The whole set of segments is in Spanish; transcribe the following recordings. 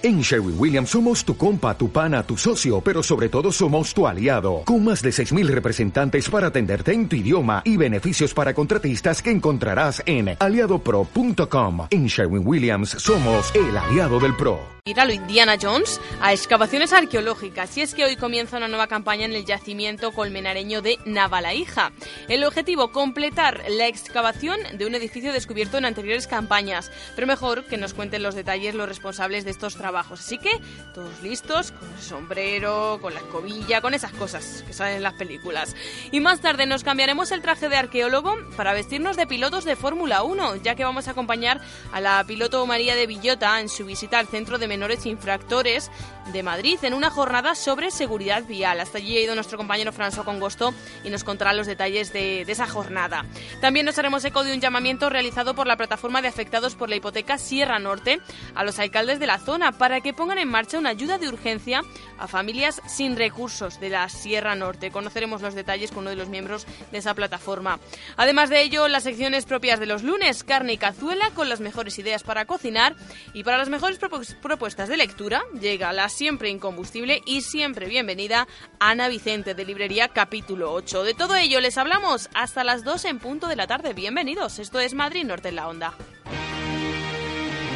En Sherwin Williams somos tu compa, tu pana, tu socio, pero sobre todo somos tu aliado, con más de 6.000 representantes para atenderte en tu idioma y beneficios para contratistas que encontrarás en aliadopro.com. En Sherwin Williams somos el aliado del PRO. Ir lo Indiana Jones a excavaciones arqueológicas y es que hoy comienza una nueva campaña en el yacimiento colmenareño de Navalaija. El objetivo, completar la excavación de un edificio descubierto en anteriores campañas, pero mejor que nos cuenten los detalles los responsables de estos trabajos. Así que todos listos, con el sombrero, con la escobilla, con esas cosas que salen en las películas. Y más tarde nos cambiaremos el traje de arqueólogo para vestirnos de pilotos de Fórmula 1, ya que vamos a acompañar a la piloto María de Villota en su visita al centro de menores infractores de Madrid en una jornada sobre seguridad vial. Hasta allí ha ido nuestro compañero François Congosto y nos contará los detalles de, de, esa jornada. También nos haremos eco de un llamamiento realizado por la plataforma de afectados por la hipoteca Sierra Norte a los alcaldes de la zona para que pongan en marcha una ayuda de urgencia a familias sin recursos de la Sierra Norte. Conoceremos los detalles con uno de los miembros de esa plataforma. Además de ello, las secciones propias de los lunes, carne y cazuela con las mejores ideas para cocinar y para las mejores propuestas de lectura llega la siempre incombustible y siempre bienvenida Ana Vicente de Librería Capítulo 8. De todo ello les hablamos hasta las 2 en punto de la tarde. Bienvenidos, esto es Madrid Norte en la Onda.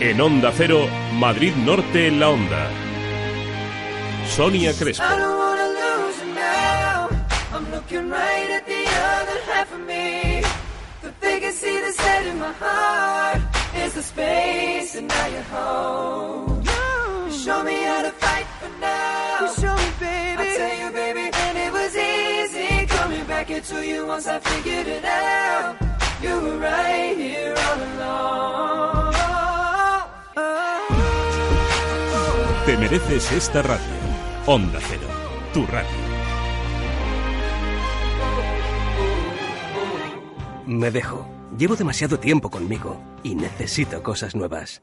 En Onda Cero, Madrid Norte en la Onda. Sonia Crespo. Show me how to fight for now. You show me, baby. I tell you, baby, and it was easy coming back into you once I figured it out. You were right here all along. Esta radio. Onda Cero, tu radio. Me dejo. Llevo demasiado tiempo conmigo y necesito cosas nuevas.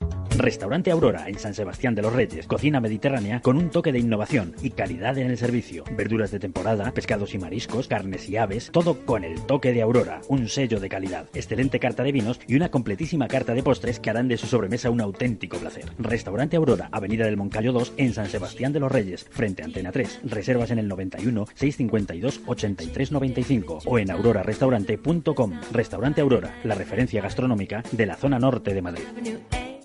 Restaurante Aurora en San Sebastián de los Reyes. Cocina mediterránea con un toque de innovación y calidad en el servicio. Verduras de temporada, pescados y mariscos, carnes y aves, todo con el toque de Aurora, un sello de calidad. Excelente carta de vinos y una completísima carta de postres que harán de su sobremesa un auténtico placer. Restaurante Aurora, Avenida del Moncayo 2 en San Sebastián de los Reyes, frente a Antena 3. Reservas en el 91 652 83 95 o en aurorarestaurante.com. Restaurante Aurora, la referencia gastronómica de la zona norte de Madrid.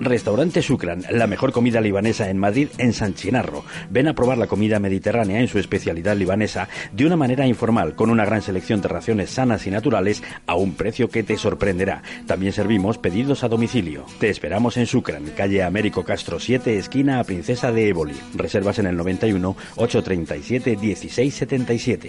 Restaurante Shukran, la mejor comida libanesa en Madrid, en San Chinarro. Ven a probar la comida mediterránea en su especialidad libanesa de una manera informal, con una gran selección de raciones sanas y naturales a un precio que te sorprenderá. También servimos pedidos a domicilio. Te esperamos en Shukran, calle Américo Castro 7, esquina a Princesa de Éboli. Reservas en el 91 837 1677.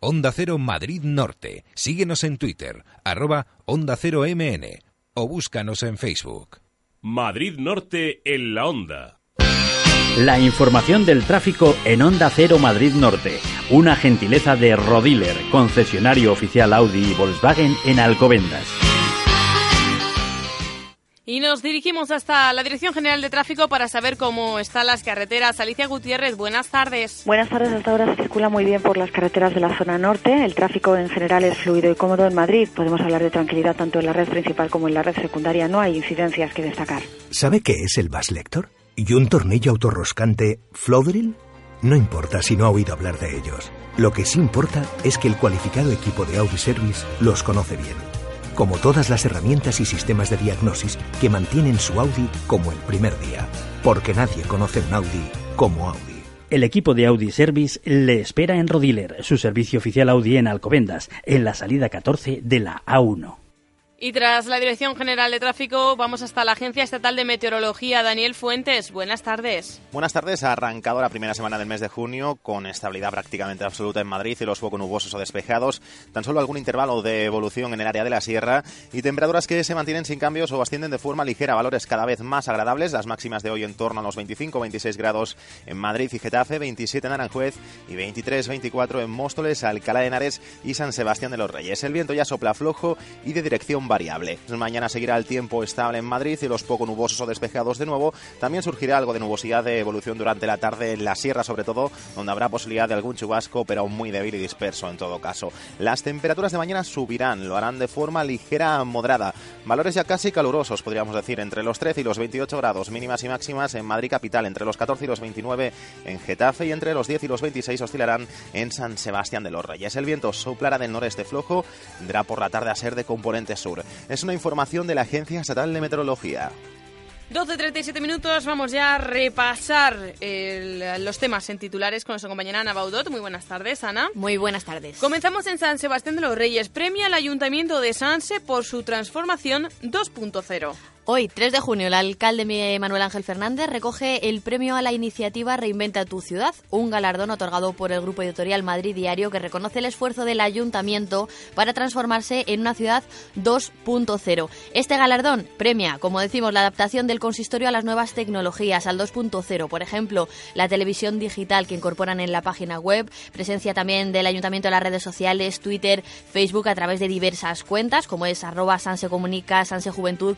Onda Cero Madrid Norte. Síguenos en Twitter, arroba Onda Cero MN o búscanos en Facebook. Madrid Norte en la Onda. La información del tráfico en Onda Cero Madrid Norte. Una gentileza de Rodiler, concesionario oficial Audi y Volkswagen en Alcobendas. Y nos dirigimos hasta la Dirección General de Tráfico para saber cómo están las carreteras. Alicia Gutiérrez, buenas tardes. Buenas tardes, hasta ahora se circula muy bien por las carreteras de la zona norte. El tráfico en general es fluido y cómodo en Madrid. Podemos hablar de tranquilidad tanto en la red principal como en la red secundaria. No hay incidencias que destacar. ¿Sabe qué es el Bass Lector? ¿Y un tornillo autorroscante Flodril? No importa si no ha oído hablar de ellos. Lo que sí importa es que el cualificado equipo de Audi Service los conoce bien como todas las herramientas y sistemas de diagnosis que mantienen su Audi como el primer día, porque nadie conoce un Audi como Audi. El equipo de Audi Service le espera en Rodiler, su servicio oficial Audi en Alcobendas, en la salida 14 de la A1. Y tras la Dirección General de Tráfico, vamos hasta la Agencia Estatal de Meteorología. Daniel Fuentes, buenas tardes. Buenas tardes. Ha arrancado la primera semana del mes de junio con estabilidad prácticamente absoluta en Madrid y los poco nubosos o despejados. Tan solo algún intervalo de evolución en el área de la sierra y temperaturas que se mantienen sin cambios o ascienden de forma ligera. Valores cada vez más agradables. Las máximas de hoy en torno a los 25-26 grados en Madrid y Getafe, 27 en Aranjuez y 23-24 en Móstoles, Alcalá de Henares y San Sebastián de los Reyes. El viento ya sopla flojo y de dirección variable. Mañana seguirá el tiempo estable en Madrid y los poco nubosos o despejados de nuevo. También surgirá algo de nubosidad de evolución durante la tarde en la sierra, sobre todo, donde habrá posibilidad de algún chubasco, pero muy débil y disperso en todo caso. Las temperaturas de mañana subirán, lo harán de forma ligera a moderada. Valores ya casi calurosos, podríamos decir, entre los 13 y los 28 grados mínimas y máximas en Madrid capital, entre los 14 y los 29 en Getafe y entre los 10 y los 26 oscilarán en San Sebastián de los Reyes. El viento soplará del noreste flojo, tendrá por la tarde a ser de componente sur. Es una información de la Agencia Estatal de Meteorología. 12.37 minutos, vamos ya a repasar los temas en titulares con nuestra compañera Ana Baudot. Muy buenas tardes, Ana. Muy buenas tardes. Comenzamos en San Sebastián de los Reyes. Premia al Ayuntamiento de Sanse por su transformación 2.0. Hoy, 3 de junio, el alcalde Manuel Ángel Fernández recoge el premio a la iniciativa Reinventa tu ciudad, un galardón otorgado por el grupo editorial Madrid Diario que reconoce el esfuerzo del ayuntamiento para transformarse en una ciudad 2.0. Este galardón premia, como decimos, la adaptación del consistorio a las nuevas tecnologías, al 2.0. Por ejemplo, la televisión digital que incorporan en la página web, presencia también del ayuntamiento en las redes sociales, Twitter, Facebook, a través de diversas cuentas, como es arroba Sanse Comunica, Sanse Juventud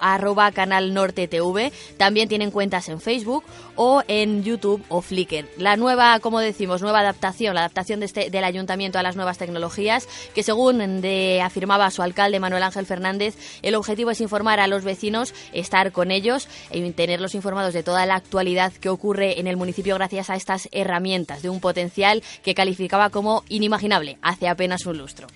arroba Canal Norte TV. También tienen cuentas en Facebook o en YouTube o Flickr. La nueva, como decimos, nueva adaptación, la adaptación de este, del ayuntamiento a las nuevas tecnologías, que según afirmaba su alcalde Manuel Ángel Fernández, el objetivo es informar a los vecinos, estar con ellos y tenerlos informados de toda la actualidad que ocurre en el municipio gracias a estas herramientas de un potencial que calificaba como inimaginable hace apenas un lustro.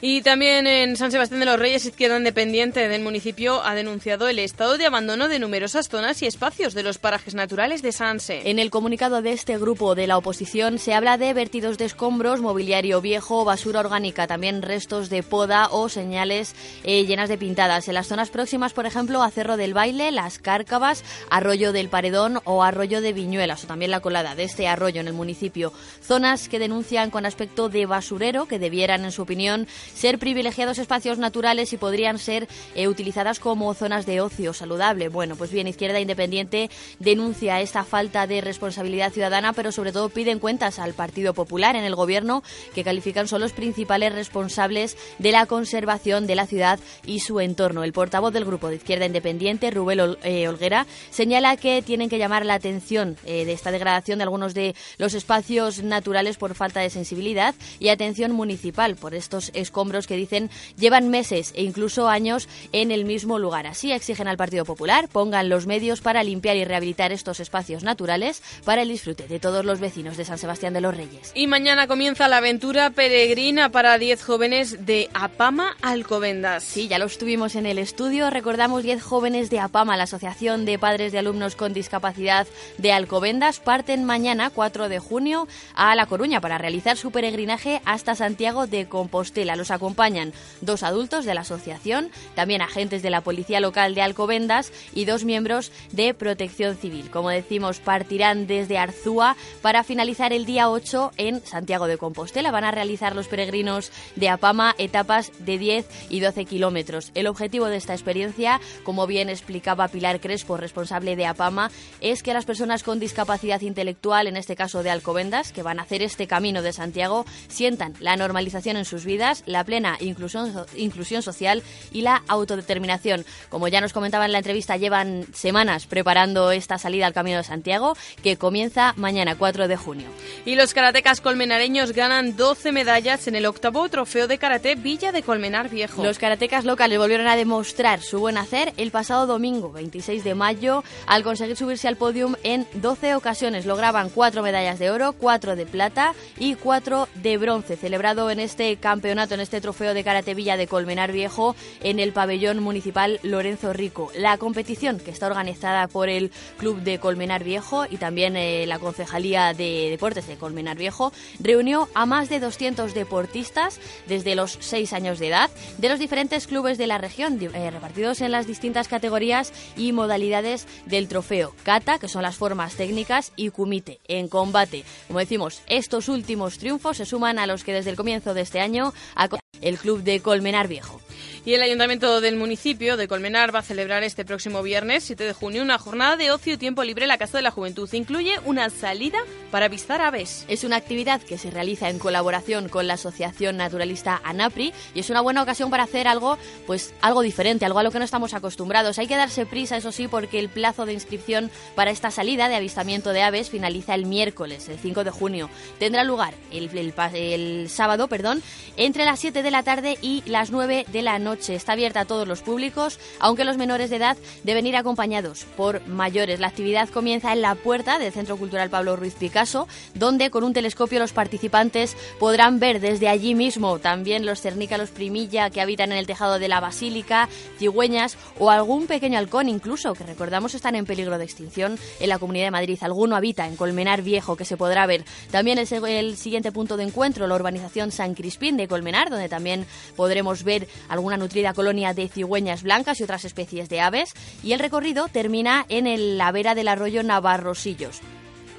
Y también en San Sebastián de los Reyes, Izquierda Independiente del municipio ha denunciado el estado de abandono de numerosas zonas y espacios de los parajes naturales de Sanse. En el comunicado de este grupo de la oposición se habla de vertidos de escombros, mobiliario viejo, basura orgánica, también restos de poda o señales eh, llenas de pintadas. En las zonas próximas, por ejemplo, a Cerro del Baile, Las Cárcavas, Arroyo del Paredón o Arroyo de Viñuelas, o también la colada de este arroyo en el municipio. Zonas que denuncian con aspecto de basurero, que debieran, en su opinión, ser privilegiados espacios naturales y podrían ser eh, utilizadas como zonas de ocio saludable. Bueno, pues bien, Izquierda Independiente denuncia esta falta de responsabilidad ciudadana, pero sobre todo piden cuentas al Partido Popular en el gobierno, que califican son los principales responsables de la conservación de la ciudad y su entorno. El portavoz del grupo de Izquierda Independiente, Rubel eh, Olguera, señala que tienen que llamar la atención eh, de esta degradación de algunos de los espacios naturales por falta de sensibilidad y atención municipal por estos escombros que dicen llevan meses e incluso años en el mismo lugar. Así exigen al Partido Popular pongan los medios para limpiar y rehabilitar estos espacios naturales para el disfrute de todos los vecinos de San Sebastián de los Reyes. Y mañana comienza la aventura peregrina para 10 jóvenes de Apama Alcobendas. Sí, ya los tuvimos en el estudio. Recordamos 10 jóvenes de Apama, la Asociación de Padres de Alumnos con Discapacidad de Alcobendas, parten mañana 4 de junio a La Coruña para realizar su peregrinaje hasta Santiago de Compostela. Los acompañan dos adultos de la asociación, también agentes de la Policía Local de Alcobendas y dos miembros de Protección Civil. Como decimos, partirán desde Arzúa para finalizar el día 8 en Santiago de Compostela. Van a realizar los peregrinos de Apama etapas de 10 y 12 kilómetros. El objetivo de esta experiencia, como bien explicaba Pilar Crespo, responsable de Apama, es que las personas con discapacidad intelectual, en este caso de Alcobendas, que van a hacer este camino de Santiago, sientan la normalización en sus vidas, la plena inclusión social y la autodeterminación. Como ya nos comentaba en la entrevista, llevan semanas preparando esta salida al Camino de Santiago, que comienza mañana 4 de junio. Y los karatecas colmenareños ganan 12 medallas en el octavo trofeo de karate Villa de Colmenar Viejo. Los karatecas locales volvieron a demostrar su buen hacer el pasado domingo, 26 de mayo, al conseguir subirse al podium en 12 ocasiones. Lograban 4 medallas de oro, 4 de plata y 4 de bronce, celebrado en este campeonato, en este trofeo de karate Villa de Colmenar Viejo, en el pabellón municipal Lorenzo Rico. La competición, que está organizada por el Club de Colmenar Viejo y también eh, la Concejalía de Deportes de Colmenar Viejo, reunió a más de 200 deportistas desde los 6 años de edad de los diferentes clubes de la región, eh, repartidos en las distintas categorías y modalidades del trofeo. Kata, que son las formas técnicas, y Kumite, en combate. Como decimos, estos últimos triunfos se suman a los que desde el comienzo de este año ha el club de Colmenar Viejo. Y el Ayuntamiento del municipio de Colmenar va a celebrar este próximo viernes 7 de junio una jornada de ocio y tiempo libre en la Casa de la Juventud. Incluye una salida para avistar aves. Es una actividad que se realiza en colaboración con la Asociación Naturalista ANAPRI y es una buena ocasión para hacer algo, pues algo diferente, algo a lo que no estamos acostumbrados. Hay que darse prisa, eso sí, porque el plazo de inscripción para esta salida de avistamiento de aves finaliza el miércoles, el 5 de junio. Tendrá lugar el, el, el sábado, perdón, entre las 7 de la tarde y las 9 de la noche Está abierta a todos los públicos, aunque los menores de edad deben ir acompañados por mayores. La actividad comienza en la puerta del Centro Cultural Pablo Ruiz Picasso, donde con un telescopio los participantes podrán ver desde allí mismo también los cernícalos primilla que habitan en el tejado de la basílica, cigüeñas o algún pequeño halcón incluso, que recordamos están en peligro de extinción en la Comunidad de Madrid. Alguno habita en Colmenar Viejo, que se podrá ver. También el, el siguiente punto de encuentro, la urbanización San Crispín de Colmenar, donde también podremos ver alguna nutrida colonia de cigüeñas blancas y otras especies de aves, y el recorrido termina en la vera del arroyo Navarrosillos.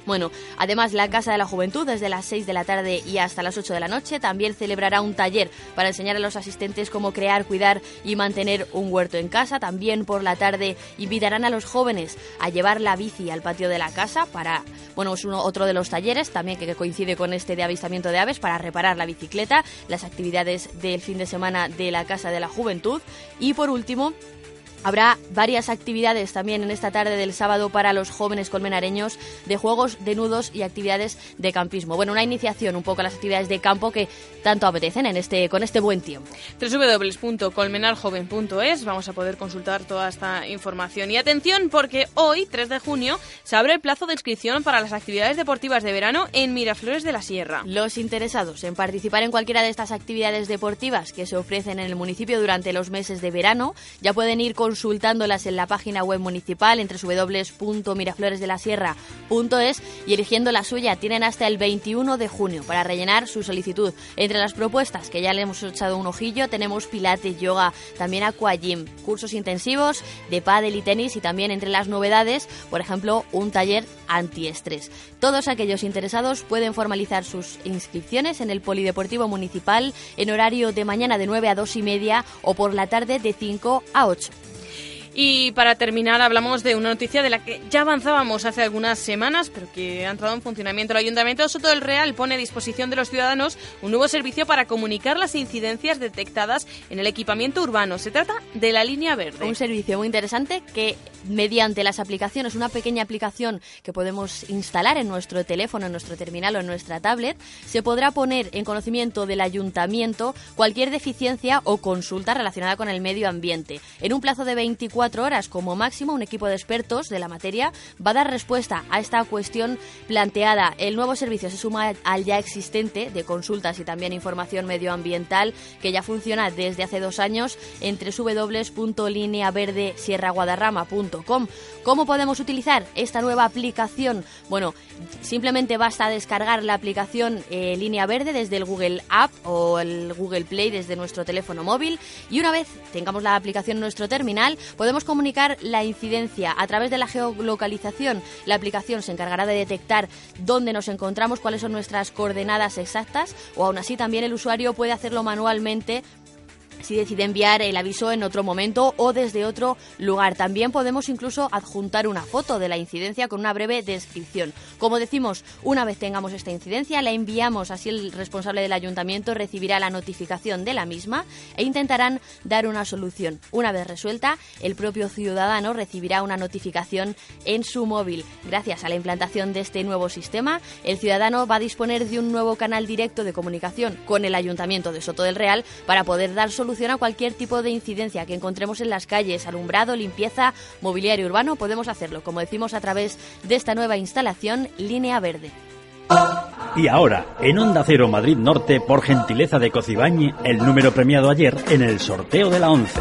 Bueno, además la Casa de la Juventud desde las 6 de la tarde y hasta las 8 de la noche también celebrará un taller para enseñar a los asistentes cómo crear, cuidar y mantener un huerto en casa. También por la tarde invitarán a los jóvenes a llevar la bici al patio de la casa para, bueno, es uno, otro de los talleres también que coincide con este de avistamiento de aves para reparar la bicicleta, las actividades del fin de semana de la Casa de la Juventud y por último Habrá varias actividades también en esta tarde del sábado para los jóvenes colmenareños de juegos de nudos y actividades de campismo. Bueno, una iniciación un poco a las actividades de campo que tanto apetecen en este con este buen tiempo. www.colmenarjoven.es vamos a poder consultar toda esta información. Y atención porque hoy, 3 de junio, se abre el plazo de inscripción para las actividades deportivas de verano en Miraflores de la Sierra. Los interesados en participar en cualquiera de estas actividades deportivas que se ofrecen en el municipio durante los meses de verano ya pueden ir con consultándolas en la página web municipal entre www.mirafloresdelasierra.es y eligiendo la suya. Tienen hasta el 21 de junio para rellenar su solicitud. Entre las propuestas que ya le hemos echado un ojillo tenemos pilates, yoga, también aquagym, cursos intensivos de pádel y tenis y también entre las novedades, por ejemplo, un taller antiestrés. Todos aquellos interesados pueden formalizar sus inscripciones en el Polideportivo Municipal en horario de mañana de 9 a 2 y media o por la tarde de 5 a 8. Y para terminar, hablamos de una noticia de la que ya avanzábamos hace algunas semanas, pero que ha entrado en funcionamiento. El Ayuntamiento de Soto del Real pone a disposición de los ciudadanos un nuevo servicio para comunicar las incidencias detectadas en el equipamiento urbano. Se trata de la línea verde. Un servicio muy interesante que mediante las aplicaciones, una pequeña aplicación que podemos instalar en nuestro teléfono, en nuestro terminal o en nuestra tablet, se podrá poner en conocimiento del ayuntamiento cualquier deficiencia o consulta relacionada con el medio ambiente. En un plazo de 24 horas como máximo, un equipo de expertos de la materia va a dar respuesta a esta cuestión planteada. El nuevo servicio se suma al ya existente de consultas y también información medioambiental que ya funciona desde hace dos años entre www.lineaverdesierraguadarrama.com. ¿Cómo podemos utilizar esta nueva aplicación? Bueno, simplemente basta descargar la aplicación eh, Línea Verde desde el Google App o el Google Play desde nuestro teléfono móvil y una vez tengamos la aplicación en nuestro terminal podemos podemos comunicar la incidencia a través de la geolocalización. La aplicación se encargará de detectar dónde nos encontramos, cuáles son nuestras coordenadas exactas o aún así también el usuario puede hacerlo manualmente si decide enviar el aviso en otro momento o desde otro lugar. También podemos incluso adjuntar una foto de la incidencia con una breve descripción. Como decimos, una vez tengamos esta incidencia, la enviamos, así el responsable del ayuntamiento recibirá la notificación de la misma e intentarán dar una solución. Una vez resuelta, el propio ciudadano recibirá una notificación en su móvil. Gracias a la implantación de este nuevo sistema, el ciudadano va a disponer de un nuevo canal directo de comunicación con el Ayuntamiento de Soto del Real para poder dar solución a cualquier tipo de incidencia que encontremos en las calles, alumbrado, limpieza, mobiliario urbano. Podemos hacerlo, como decimos, a través de esta nueva instalación Línea Verde. Y ahora, en Onda Cero Madrid Norte, por gentileza de Cocibañi, el número premiado ayer en el sorteo de la 11.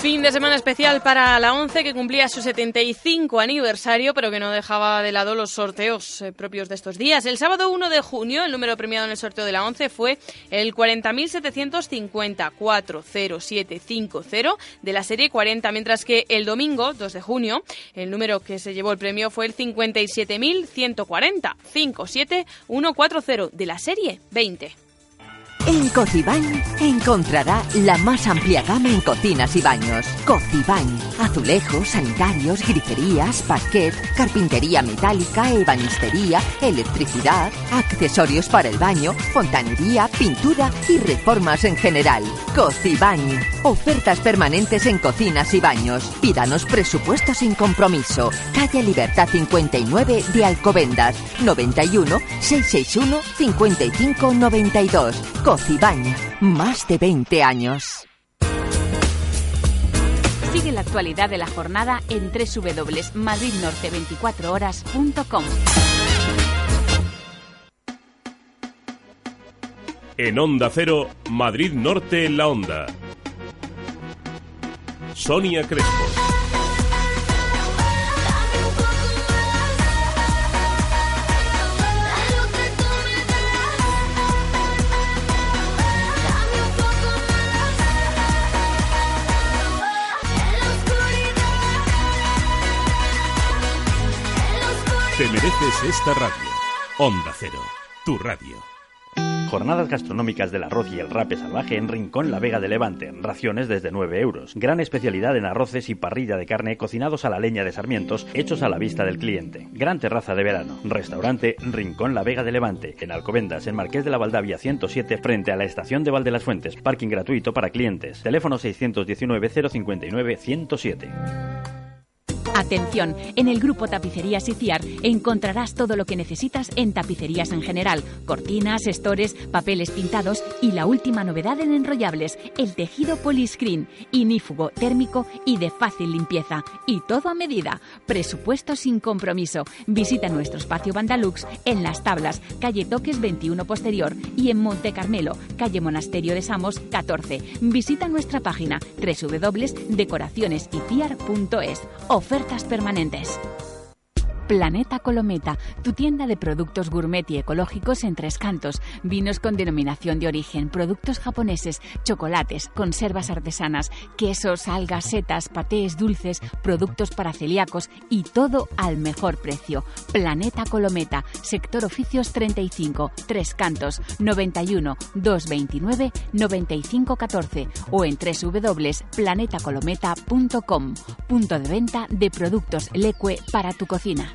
Fin de semana especial para la 11 que cumplía su 75 aniversario, pero que no dejaba de lado los sorteos eh, propios de estos días. El sábado 1 de junio, el número premiado en el sorteo de la 11 fue el 40.750-40750 de la serie 40, mientras que el domingo 2 de junio, el número que se llevó el premio fue el 57.140-57140 de la serie 20. En Cocibañ encontrará la más amplia gama en cocinas y baños. Cocibañ, azulejos, sanitarios, griferías, parquet, carpintería metálica, ebanistería, electricidad, accesorios para el baño, fontanería, pintura y reformas en general. Cocibañ, ofertas permanentes en cocinas y baños. Pídanos presupuesto sin compromiso. Calle Libertad 59 de Alcobendas, 91 661 5592. Cocibañ, más de 20 años. Sigue la actualidad de la jornada en www.madridnorte24horas.com. En Onda Cero, Madrid Norte en la Onda. Sonia Crespo. Te mereces esta radio. Onda Cero, tu radio. Jornadas gastronómicas del arroz y el rape salvaje en Rincón La Vega de Levante. Raciones desde 9 euros. Gran especialidad en arroces y parrilla de carne cocinados a la leña de sarmientos, hechos a la vista del cliente. Gran terraza de verano. Restaurante Rincón La Vega de Levante. En Alcobendas, en Marqués de la Valdavia 107, frente a la estación de Valde las Fuentes. Parking gratuito para clientes. Teléfono 619 059 107. Atención, en el grupo Tapicerías y Ciar encontrarás todo lo que necesitas en tapicerías en general, cortinas, estores, papeles pintados y la última novedad en enrollables, el tejido poliscreen, inífugo, térmico y de fácil limpieza. Y todo a medida. Presupuesto sin compromiso. Visita nuestro espacio Bandalux en Las Tablas, calle Toques 21 Posterior y en Monte Carmelo, calle Monasterio de Samos 14. Visita nuestra página www.decoracionesyciar.es. Permanentes. Planeta Colometa, tu tienda de productos gourmet y ecológicos en Tres Cantos, vinos con denominación de origen, productos japoneses, chocolates, conservas artesanas, quesos, algas, setas, patés, dulces, productos para celíacos y todo al mejor precio. Planeta Colometa, sector oficios 35, Tres Cantos, 91 229 9514 o en www.planetacolometa.com, punto de venta de productos Leque para tu cocina.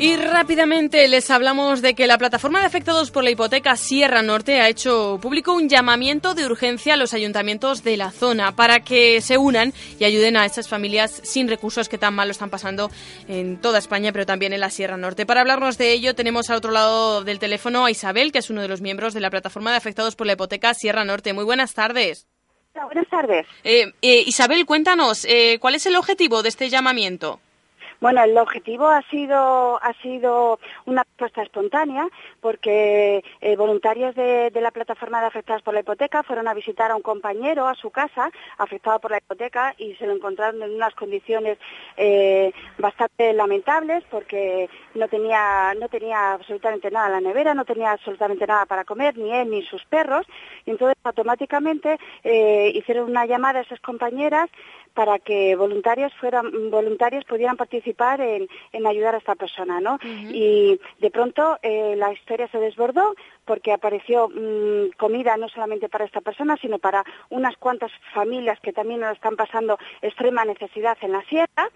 Y rápidamente les hablamos de que la plataforma de afectados por la hipoteca Sierra Norte ha hecho público un llamamiento de urgencia a los ayuntamientos de la zona para que se unan y ayuden a estas familias sin recursos que tan mal lo están pasando en toda España, pero también en la Sierra Norte. Para hablarnos de ello tenemos al otro lado del teléfono a Isabel, que es uno de los miembros de la plataforma de afectados por la hipoteca Sierra Norte. Muy buenas tardes. Buenas tardes. Eh, eh, Isabel, cuéntanos, eh, ¿cuál es el objetivo de este llamamiento? Bueno, el objetivo ha sido, ha sido una respuesta espontánea porque eh, voluntarios de, la plataforma de afectados por la hipoteca fueron a visitar a un compañero a su casa afectado por la hipoteca y se lo encontraron en unas condiciones eh, bastante lamentables porque no tenía, no tenía absolutamente nada en la nevera, no tenía absolutamente nada para comer, ni él ni sus perros. Y entonces automáticamente eh, hicieron una llamada a esas compañeras para que voluntarios fueran voluntarios pudieran participar en, en ayudar a esta persona, ¿no? Y de pronto eh, la historia se desbordó porque apareció mmm, comida no solamente para esta persona, sino para unas cuantas familias que también nos están pasando extrema necesidad en la sierra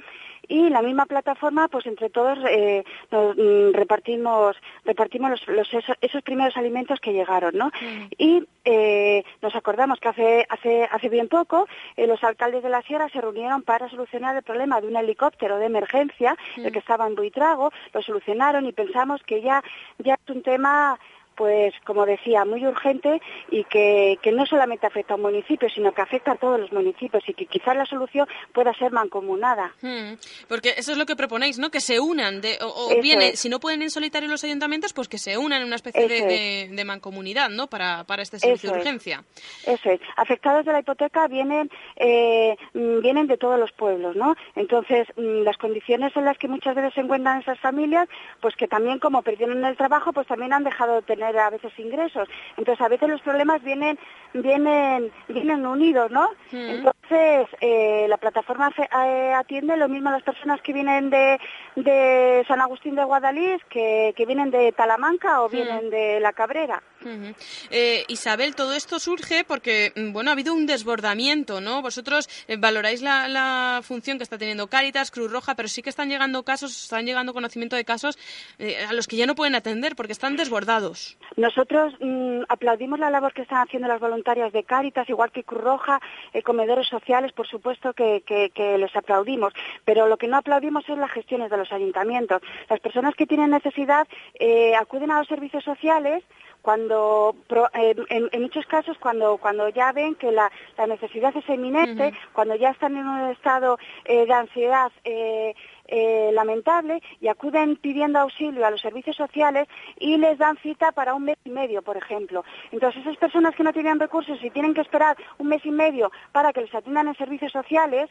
y la misma plataforma, pues entre todos eh, nos, mm, repartimos repartimos los, los, esos, esos, primeros alimentos que llegaron, ¿no? Mm. Y eh, nos acordamos que hace hace hace bien poco eh, los alcaldes de la sierra se reunieron para solucionar el problema de un helicóptero de emergencia, mm. el que estaba en Buitrago, lo solucionaron y pensamos que ya ya es un tema pues como decía, muy urgente y que, que, no solamente afecta a un municipio, sino que afecta a todos los municipios y que quizás la solución pueda ser mancomunada. Hmm, porque eso es lo que proponéis, ¿no? Que se unan, de, o, o bien, es. si no pueden en solitario los ayuntamientos, pues que se unan en una especie de, de, de, mancomunidad, ¿no? Para, para este servicio eso de urgencia. Es. Eso es. Afectados de la hipoteca vienen, eh, vienen de todos los pueblos, ¿no? Entonces, mm, las condiciones en las que muchas veces se encuentran esas familias, pues que también como perdieron el trabajo, pues también han dejado de tener a veces ingresos. Entonces, a veces los problemas vienen vienen vienen unidos, ¿no? Mm. Entonces, eh, la plataforma eh, atiende lo mismo a las personas que vienen de, de San Agustín de Guadalís, que, que vienen de Talamanca o vienen mm. de La Cabrera. Uh -huh. eh, Isabel, todo esto surge porque, mm, bueno, ha habido un desbordamiento, ¿no? Vosotros eh, valoráis la, la, función que está teniendo Cáritas, Cruz Roja, pero sí que están llegando casos, están llegando conocimiento de casos eh, a los que ya no pueden atender porque están desbordados. Nosotros mmm, aplaudimos la labor que están haciendo las voluntarias de Cáritas, igual que Cruz Roja, eh, comedores sociales, por supuesto que, que, que les aplaudimos, pero lo que no aplaudimos es las gestiones de los ayuntamientos. Las personas que tienen necesidad eh, acuden a los servicios sociales cuando en, en, muchos casos cuando cuando ya ven que la, la necesidad es eminente, uh -huh. cuando ya están en un estado eh, de ansiedad eh, eh, lamentable y acuden pidiendo auxilio a los servicios sociales y les dan cita para un mes y medio, por ejemplo. Entonces, esas personas que no tienen recursos y tienen que esperar un mes y medio para que les atiendan en servicios sociales,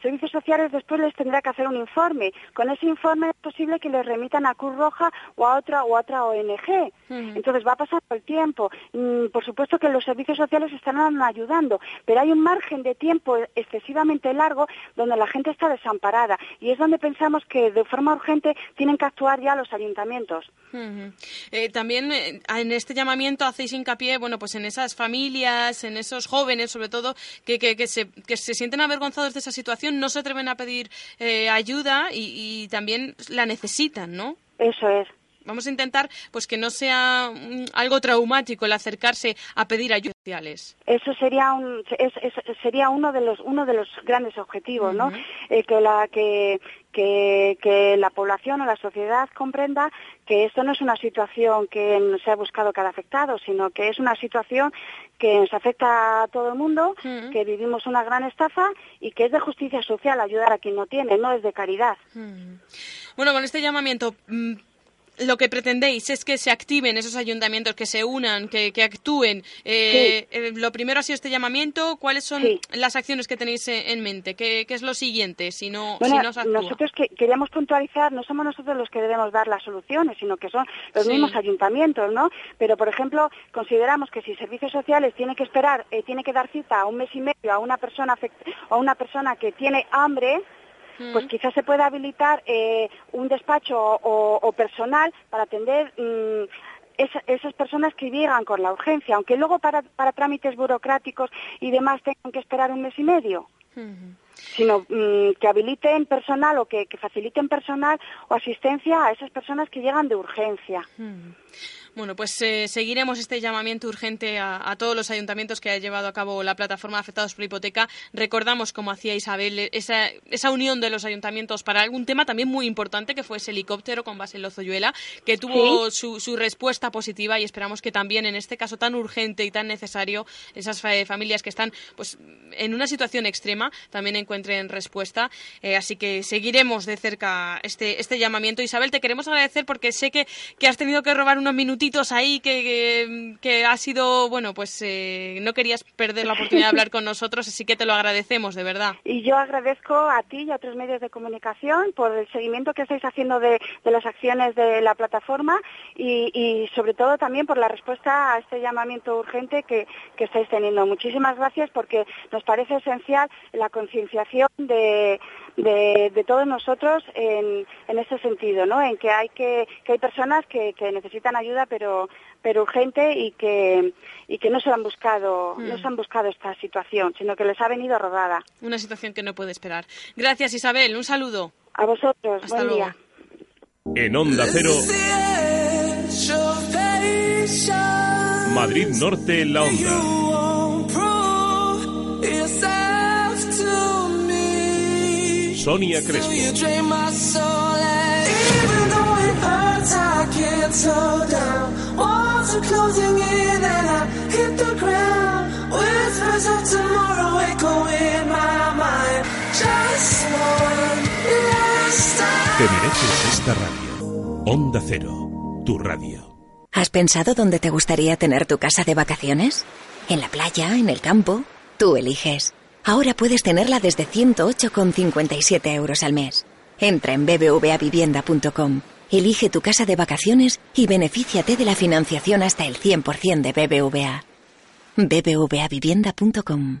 Servicios Sociales después les tendrá que hacer un informe. Con ese informe es posible que les remitan a Cruz Roja o a otra o a otra ONG. Uh -huh. Entonces va pasar el tiempo. Mm, por supuesto que los servicios sociales estarán ayudando, pero hay un margen de tiempo excesivamente largo donde la gente está desamparada y es donde pensamos que de forma urgente tienen que actuar ya los ayuntamientos. Uh -huh. eh, también eh, en este llamamiento hacéis hincapié, bueno, pues en esas familias, en esos jóvenes, sobre todo, que, que, que, se, que se sienten avergonzados de esa no se atreven a pedir eh, ayuda y, y, también la necesitan, ¿no? Eso es. Vamos a intentar pues que no sea um, algo traumático el acercarse a pedir ayuda. Eso sería un es, es, sería uno de los uno de los grandes objetivos, uh -huh. ¿no? Eh, que la que que, que, la población o la sociedad comprenda que esto no es una situación que se ha buscado cada afectado, sino que es una situación que nos afecta a todo el mundo, uh -huh. que vivimos una gran estafa y que es de justicia social ayudar a quien no tiene, no es de caridad. Uh -huh. Bueno, con este llamamiento mm, lo que pretendéis es que se activen esos ayuntamientos, que se unan, que, que actúen. Eh, sí. eh, lo primero ha sido este llamamiento. ¿Cuáles son sí. las acciones que tenéis en mente? ¿Qué, qué es lo siguiente si no, bueno, si no se actúa? Nosotros que, queríamos puntualizar, no somos nosotros los que debemos dar las soluciones, sino que son los sí. mismos ayuntamientos, ¿no? Pero, por ejemplo, consideramos que si servicios sociales tiene que esperar, eh, tiene que dar cita a un mes y medio a una persona, a una persona que tiene hambre, pues quizás se pueda habilitar eh, un despacho o, o, personal para atender mmm, esa, esas personas que llegan con la urgencia, aunque luego para, para trámites burocráticos y demás tengan que esperar un mes y medio. Uh -huh sino mmm, que habiliten personal o que, que, faciliten personal o asistencia a esas personas que llegan de urgencia. Bueno, pues eh, seguiremos este llamamiento urgente a, a, todos los ayuntamientos que ha llevado a cabo la plataforma de afectados por hipoteca. Recordamos, como hacía Isabel, esa, esa unión de los ayuntamientos para algún tema también muy importante que fue ese helicóptero con base en Lozoyuela, que tuvo Sí. su, su respuesta positiva y esperamos que también en este caso tan urgente y tan necesario esas fa- familias que están pues en una situación extrema también encuentren respuesta. Eh, así que seguiremos de cerca este, este llamamiento. Isabel, te queremos agradecer porque sé que, que has tenido que robar unos minutitos ahí, que, que, que ha sido, bueno, pues eh, no querías perder la oportunidad de hablar con nosotros, así que te lo agradecemos, de verdad. Y yo agradezco a ti y a otros medios de comunicación por el seguimiento que estáis haciendo de, de las acciones de la plataforma y, y sobre todo también por la respuesta a este llamamiento urgente que, que estáis teniendo. Muchísimas gracias porque nos parece esencial la concienciación de, de, de todos nosotros en, en ese sentido, ¿no? En que hay que, que hay personas que, que necesitan ayuda pero pero urgente y que y que no se han buscado no Mm. se han buscado esta situación, sino que les ha venido rodada. Una situación que no puede esperar. Gracias, Isabel. Un saludo. A vosotros. Hasta buen luego. día. En Onda Cero, Madrid Norte en la Onda. Sonia Crespo. Te mereces esta radio. Onda Cero, tu radio. ¿Has pensado dónde te gustaría tener tu casa de vacaciones? ¿En la playa? ¿En el campo? Tú eliges. Ahora puedes tenerla desde 108,57 euros al mes. Entra en bbvavivienda.com, elige tu casa de vacaciones y benefíciate de la financiación hasta el 100% de BBVA. bbvavivienda.com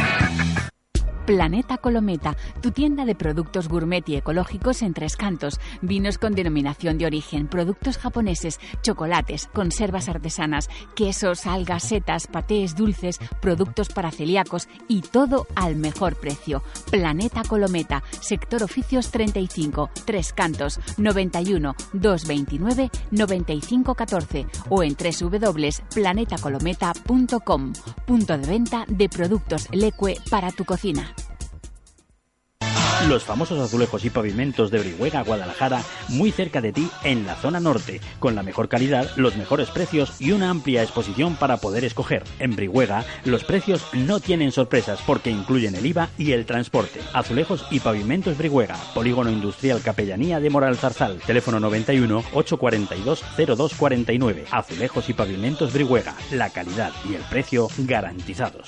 Planeta Colometa, tu tienda de productos gourmet y ecológicos en Tres Cantos, vinos con denominación de origen, productos japoneses, chocolates, conservas artesanas, quesos, algas, setas, patés, dulces, productos para celíacos y todo al mejor precio. Planeta Colometa, sector oficios 35, Tres Cantos, 91 229 9514 o en www.planetacolometa.com, punto de venta de productos Leque para tu cocina. Los famosos azulejos y pavimentos de Brihuega, Guadalajara, muy cerca de ti en la zona norte, con la mejor calidad, los mejores precios y una amplia exposición para poder escoger. En Brihuega, los precios no tienen sorpresas porque incluyen el IVA y el transporte. Azulejos y pavimentos Brihuega, Polígono Industrial Capellanía de Moral Zarzal, teléfono 91 842 0249. Azulejos y pavimentos Brihuega, la calidad y el precio garantizados.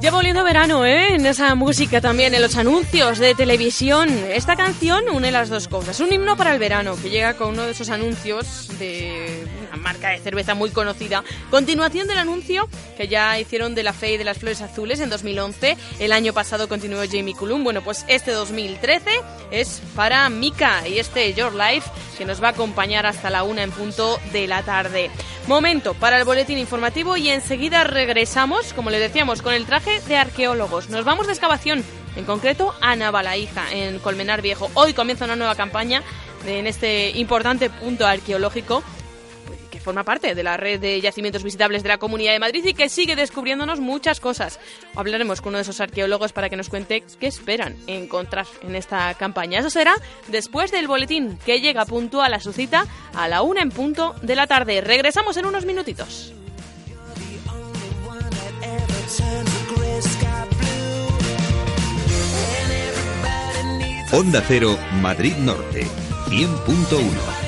Ya volviendo verano, ¿eh? En esa música también, en los anuncios de televisión. Esta canción une las dos cosas. Un himno para el verano, que llega con uno de esos anuncios de una marca de cerveza muy conocida. Continuación del anuncio que ya hicieron de la Fe y de las Flores Azules en 2011. El año pasado continuó Jamie Cullum. Bueno, pues este 2013 es para Mika y este Your Life, que nos va a acompañar hasta la una en punto de la tarde. Momento para el boletín informativo y enseguida regresamos, como le decíamos, con el traje de arqueólogos. Nos vamos de excavación, en concreto a Navalaíja, en Colmenar Viejo. Hoy comienza una nueva campaña en este importante punto arqueológico que forma parte de la red de yacimientos visitables de la Comunidad de Madrid y que sigue descubriéndonos muchas cosas. Hablaremos con uno de esos arqueólogos para que nos cuente qué esperan encontrar en esta campaña. Eso será después del boletín que llega puntual a su cita a la una en punto de la tarde. Regresamos en unos minutitos. Onda Cero, Madrid Norte, 100.1.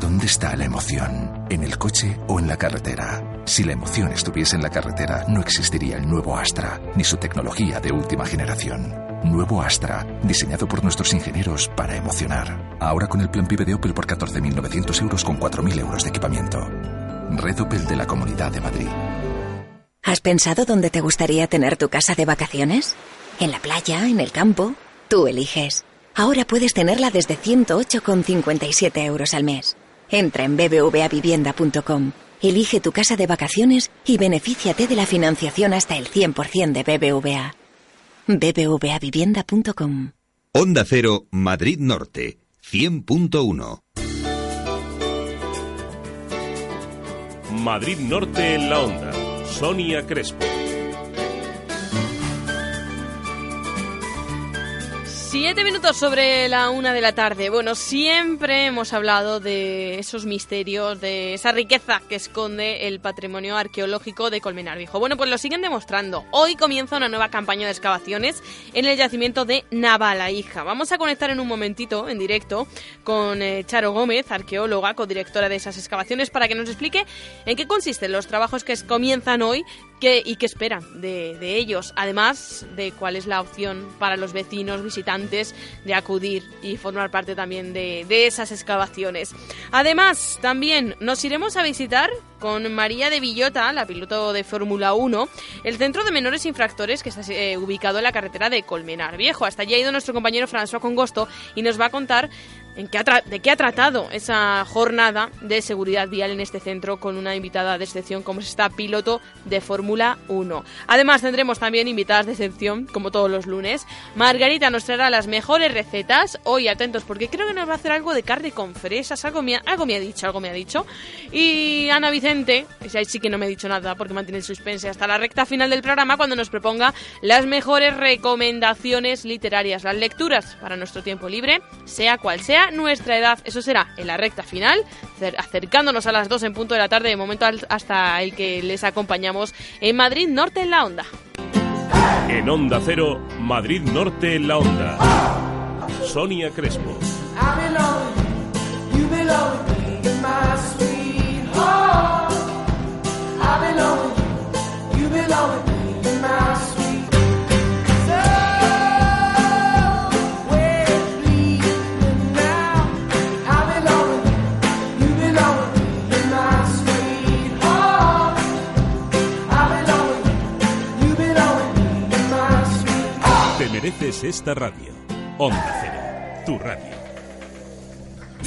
¿Dónde está la emoción? ¿En el coche? La carretera? Si la emoción estuviese en la carretera, no existiría el nuevo Astra, ni su tecnología de última generación. Nuevo Astra, diseñado por nuestros ingenieros para emocionar. Ahora con el plan PIB de Opel por 14.900 euros con 4.000 euros de equipamiento. Red Opel de la Comunidad de Madrid. ¿Has pensado dónde te gustaría tener tu casa de vacaciones? ¿En la playa? ¿En el campo? Tú eliges. Ahora puedes tenerla desde 108,57 euros al mes. Entra en bbvavivienda.com, elige tu casa de vacaciones y benefíciate de la financiación hasta el 100% de BBVA. bbvavivienda.com Onda Cero, Madrid Norte, 100.1. Madrid Norte en la Onda. Sonia Crespo. Siete minutos sobre la una de la tarde. Bueno, siempre hemos hablado de esos misterios, de esa riqueza que esconde el patrimonio arqueológico de Colmenar Viejo. Bueno, pues lo siguen demostrando. Hoy comienza una nueva campaña de excavaciones en el yacimiento de Navalaija. Vamos a conectar en un momentito, en directo, con eh, Charo Gómez, arqueóloga, codirectora de esas excavaciones, para que nos explique en qué consisten los trabajos que comienzan hoy y qué esperan de, de ellos. Además de cuál es la opción para los vecinos, visitantes, de acudir y formar parte también de, de esas excavaciones. Además, también nos iremos a visitar con María de Villota, la piloto de Fórmula 1, el centro de menores infractores que está eh, ubicado en la carretera de Colmenar Viejo. Hasta allí ha ido nuestro compañero François Congosto y nos va a contar en qué de qué ha tratado esa jornada de seguridad vial en este centro con una invitada de excepción como es esta piloto de Fórmula 1. Además tendremos también invitadas de excepción como todos los lunes. Margarita nos traerá las mejores recetas. Hoy atentos porque creo que nos va a hacer algo de carne con fresas, algo me ha, algo me ha dicho, algo me ha dicho. Y Ana Vicente, ahí sí que no me ha dicho nada porque mantiene el suspense hasta la recta final del programa cuando nos proponga las mejores recomendaciones literarias, las lecturas para nuestro tiempo libre, sea cual sea nuestra edad. Eso será en la recta final, acercándonos a las 2 en punto de la tarde, de momento hasta el que les acompañamos en Madrid Norte en la Onda. En Onda Cero, Madrid Norte en la Onda. Sonia Crespo. Mereces esta radio. Onda Cero, tu radio.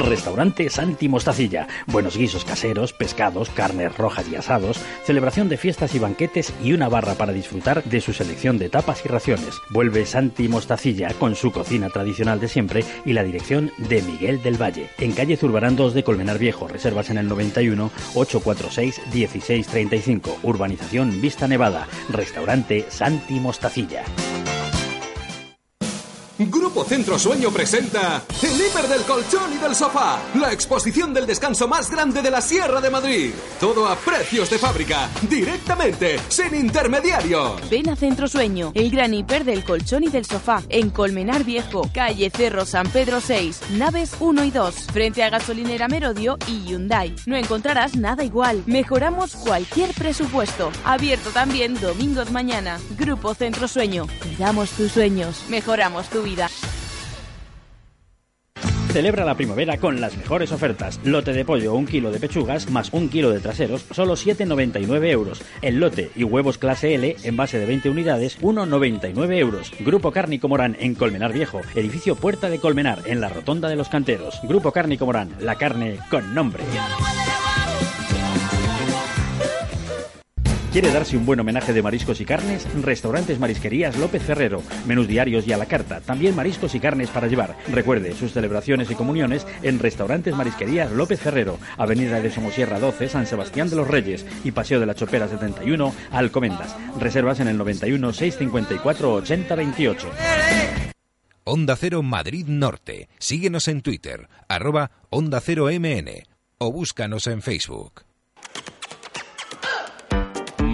Restaurante Santi Mostacilla. Buenos guisos caseros, pescados, carnes rojas y asados, celebración de fiestas y banquetes y una barra para disfrutar de su selección de tapas y raciones. Vuelve Santi Mostacilla con su cocina tradicional de siempre y la dirección de Miguel del Valle. En calle Zurbarán 2 de Colmenar Viejo. Reservas en el 91 846 1635. Urbanización Vista Nevada. Restaurante Santi Mostacilla. Grupo Centro Sueño presenta El Hiper del Colchón y del Sofá, la exposición del descanso más grande de la Sierra de Madrid. Todo a precios de fábrica, directamente, sin intermediarios. Ven a Centro Sueño, el gran hiper del colchón y del sofá, en Colmenar Viejo, calle Cerro San Pedro 6, naves 1 y 2, frente a Gasolinera Merodio y Hyundai. No encontrarás nada igual. Mejoramos cualquier presupuesto. Abierto también domingos mañana. Grupo Centro Sueño. Cuidamos tus sueños. Mejoramos tu vida. Celebra la primavera con las mejores ofertas. Lote de pollo, un kilo de pechugas más un kilo de traseros, solo 7,99 euros. El lote y huevos clase L, en base de 20 unidades, 1,99 euros. Grupo Cárnico Morán en Colmenar Viejo, edificio Puerta de Colmenar, en la Rotonda de los Canteros. Grupo Cárnico Morán, la carne con nombre. ¿Quiere darse un buen homenaje de mariscos y carnes? Restaurantes Marisquerías López Ferrero. Menús diarios y a la carta. También mariscos y carnes para llevar. Recuerde sus celebraciones y comuniones en Restaurantes Marisquerías López Ferrero. Avenida de Somosierra 12, San Sebastián de los Reyes. Y Paseo de la Chopera 71, Alcomendas. Reservas en el 91 654 8028. Onda Cero Madrid Norte. Síguenos en Twitter, arroba Onda Cero MN o búscanos en Facebook.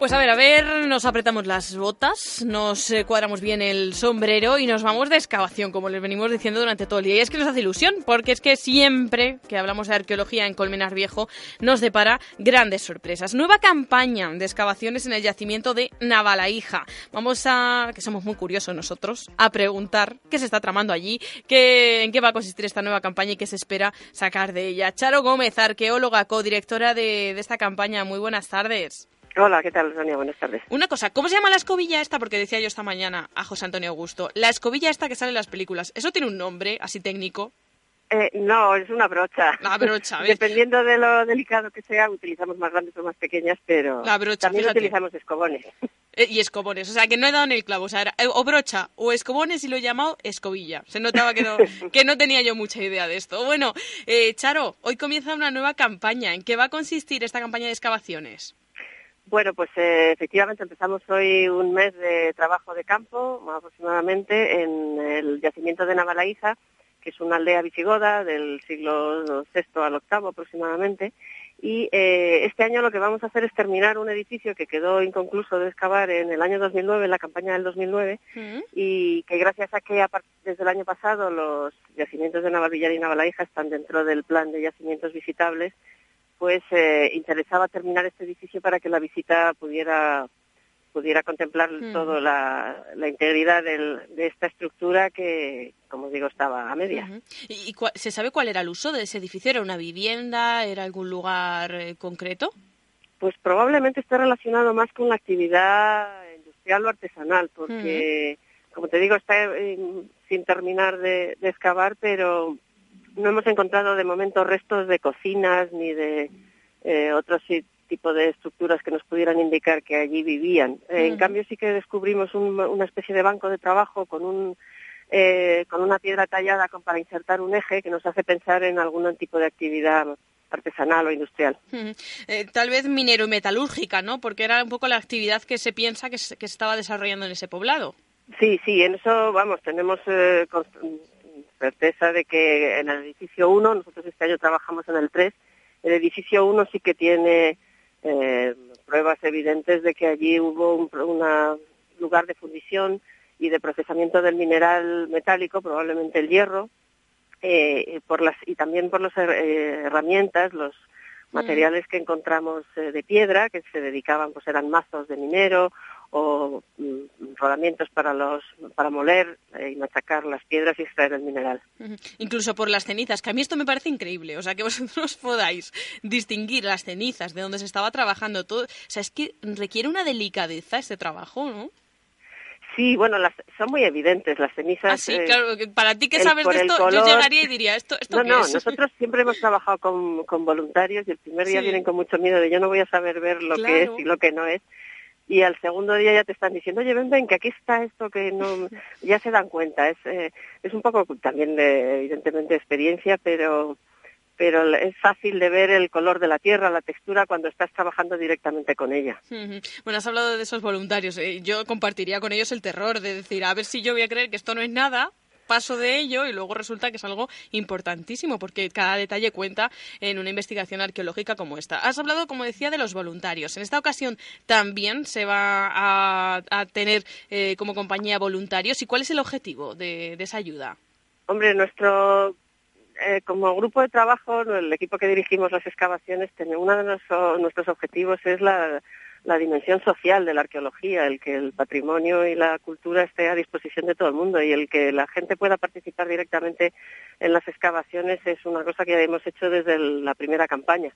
Pues a ver, a ver, nos apretamos las botas, nos eh, cuadramos bien el sombrero y nos vamos de excavación, como les venimos diciendo durante todo el día. Y es que nos hace ilusión, porque es que siempre que hablamos de arqueología en Colmenar Viejo nos depara grandes sorpresas. Nueva campaña de excavaciones en el yacimiento de Navalaija. Vamos a, que somos muy curiosos nosotros, a preguntar qué se está tramando allí, qué, en qué va a consistir esta nueva campaña y qué se espera sacar de ella. Charo Gómez, arqueóloga, codirectora de, de esta campaña. Muy buenas tardes. Hola, ¿qué tal, Sonia? Buenas tardes. Una cosa, ¿cómo se llama la escobilla esta? Porque decía yo esta mañana a José Antonio Augusto. La escobilla esta que sale en las películas, ¿eso tiene un nombre así técnico? Eh, no, es una brocha. La brocha, ¿ves? Dependiendo de lo delicado que sea, utilizamos más grandes o más pequeñas, pero La brocha, también fíjate. utilizamos escobones. Eh, y escobones, o sea que no he dado en el clavo, o sea, era eh, o brocha o escobones y lo he llamado escobilla. Se notaba que no, que no tenía yo mucha idea de esto. Bueno, eh, Charo, hoy comienza una nueva campaña. ¿En qué va a consistir esta campaña de excavaciones? Bueno, pues eh, efectivamente empezamos hoy un mes de trabajo de campo, aproximadamente, en el yacimiento de Navalaíza, que es una aldea visigoda del siglo VI al VIII aproximadamente. Y eh, este año lo que vamos a hacer es terminar un edificio que quedó inconcluso de excavar en el año 2009, en la campaña del 2009, y que gracias a que a desde el año pasado los yacimientos de Navalvillar y Navalaíja están dentro del plan de yacimientos visitables, pues eh, interesaba terminar este edificio para que la visita pudiera pudiera contemplar Mm. toda la, la integridad del- de esta estructura que, como digo, estaba a medias. Ujú. ¿Y, se sabe cuál era el uso de ese edificio? ¿Era una vivienda? ¿Era algún lugar eh, concreto? Pues probablemente está relacionado más con la actividad industrial o artesanal, porque, como te digo, está eh, sin terminar de, de excavar, pero no hemos encontrado de momento restos de cocinas ni de eh, otro si- tipo de estructuras que nos pudieran indicar que allí vivían. Eh, En cambio, sí que descubrimos un- una especie de banco de trabajo con un eh, con una piedra tallada con- para insertar un eje que nos hace pensar en algún tipo de actividad artesanal o industrial. Eh, tal vez minero y metalúrgica, ¿no? Porque era un poco la actividad que se piensa que se, que se estaba desarrollando en ese poblado. Sí, sí, en eso, vamos, tenemos eh, certeza de que en el edificio 1, nosotros este año trabajamos en el 3, el edificio 1 sí que tiene eh, pruebas evidentes de que allí hubo un una lugar de fundición y de procesamiento del mineral metálico, probablemente el hierro, eh, por las, y también por las eh, herramientas, los materiales que encontramos eh, de piedra, que se dedicaban, pues eran mazos de minero o mm, rodamientos para los para moler eh, y machacar las piedras y extraer el mineral. Incluso por las cenizas, que a mí esto me parece increíble. O sea, que vosotros podáis distinguir las cenizas de donde se estaba trabajando todo. O sea, es que requiere una delicadeza este trabajo, ¿no? Sí, bueno, las, son muy evidentes las cenizas. Ah, sí, eh, claro. Para ti que sabes de esto, yo llegaría y diría, ¿esto, esto No, qué no, es? nosotros siempre hemos trabajado con, con voluntarios y el primer día Sí. vienen con mucho miedo de yo no voy a saber ver lo que es y lo que no es. Y al segundo día ya te están diciendo, oye, ven, ven, que aquí está esto que no... Ya se dan cuenta. Es, eh, es un poco también, de, evidentemente, experiencia, pero pero es fácil de ver el color de la tierra, la textura, cuando estás trabajando directamente con ella. Bueno, has hablado de esos voluntarios. eh, Yo compartiría con ellos el terror de decir, a ver si yo voy a creer que esto no es nada, paso de ello y luego resulta que es algo importantísimo porque cada detalle cuenta en una investigación arqueológica como esta. Has hablado, como decía, de los voluntarios. En esta ocasión también se va a, tener eh, como compañía voluntarios. ¿Y cuál es el objetivo de, esa ayuda? Hombre, nuestro eh, como grupo de trabajo, el equipo que dirigimos las excavaciones, uno de nuestro- nuestros objetivos es la, la dimensión social de la arqueología, el que el patrimonio y la cultura esté a disposición de todo el mundo y el que la gente pueda participar directamente en las excavaciones es una cosa que hemos hecho desde el- la primera campaña.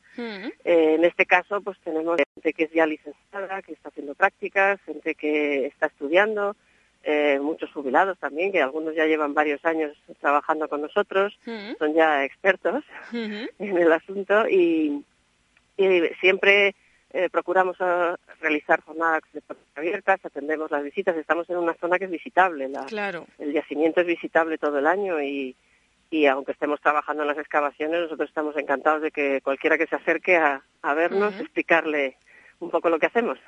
Eh, en este caso, pues tenemos gente que es ya licenciada, que está haciendo prácticas, gente que está estudiando, eh, muchos jubilados también, que algunos ya llevan varios años trabajando con nosotros, son ya expertos en el asunto y, siempre eh, procuramos eh, realizar jornadas abiertas, atendemos las visitas, estamos en una zona que es visitable, claro. el yacimiento es visitable todo el año y, y aunque estemos trabajando en las excavaciones, nosotros estamos encantados de que cualquiera que se acerque a, vernos, explicarle un poco lo que hacemos.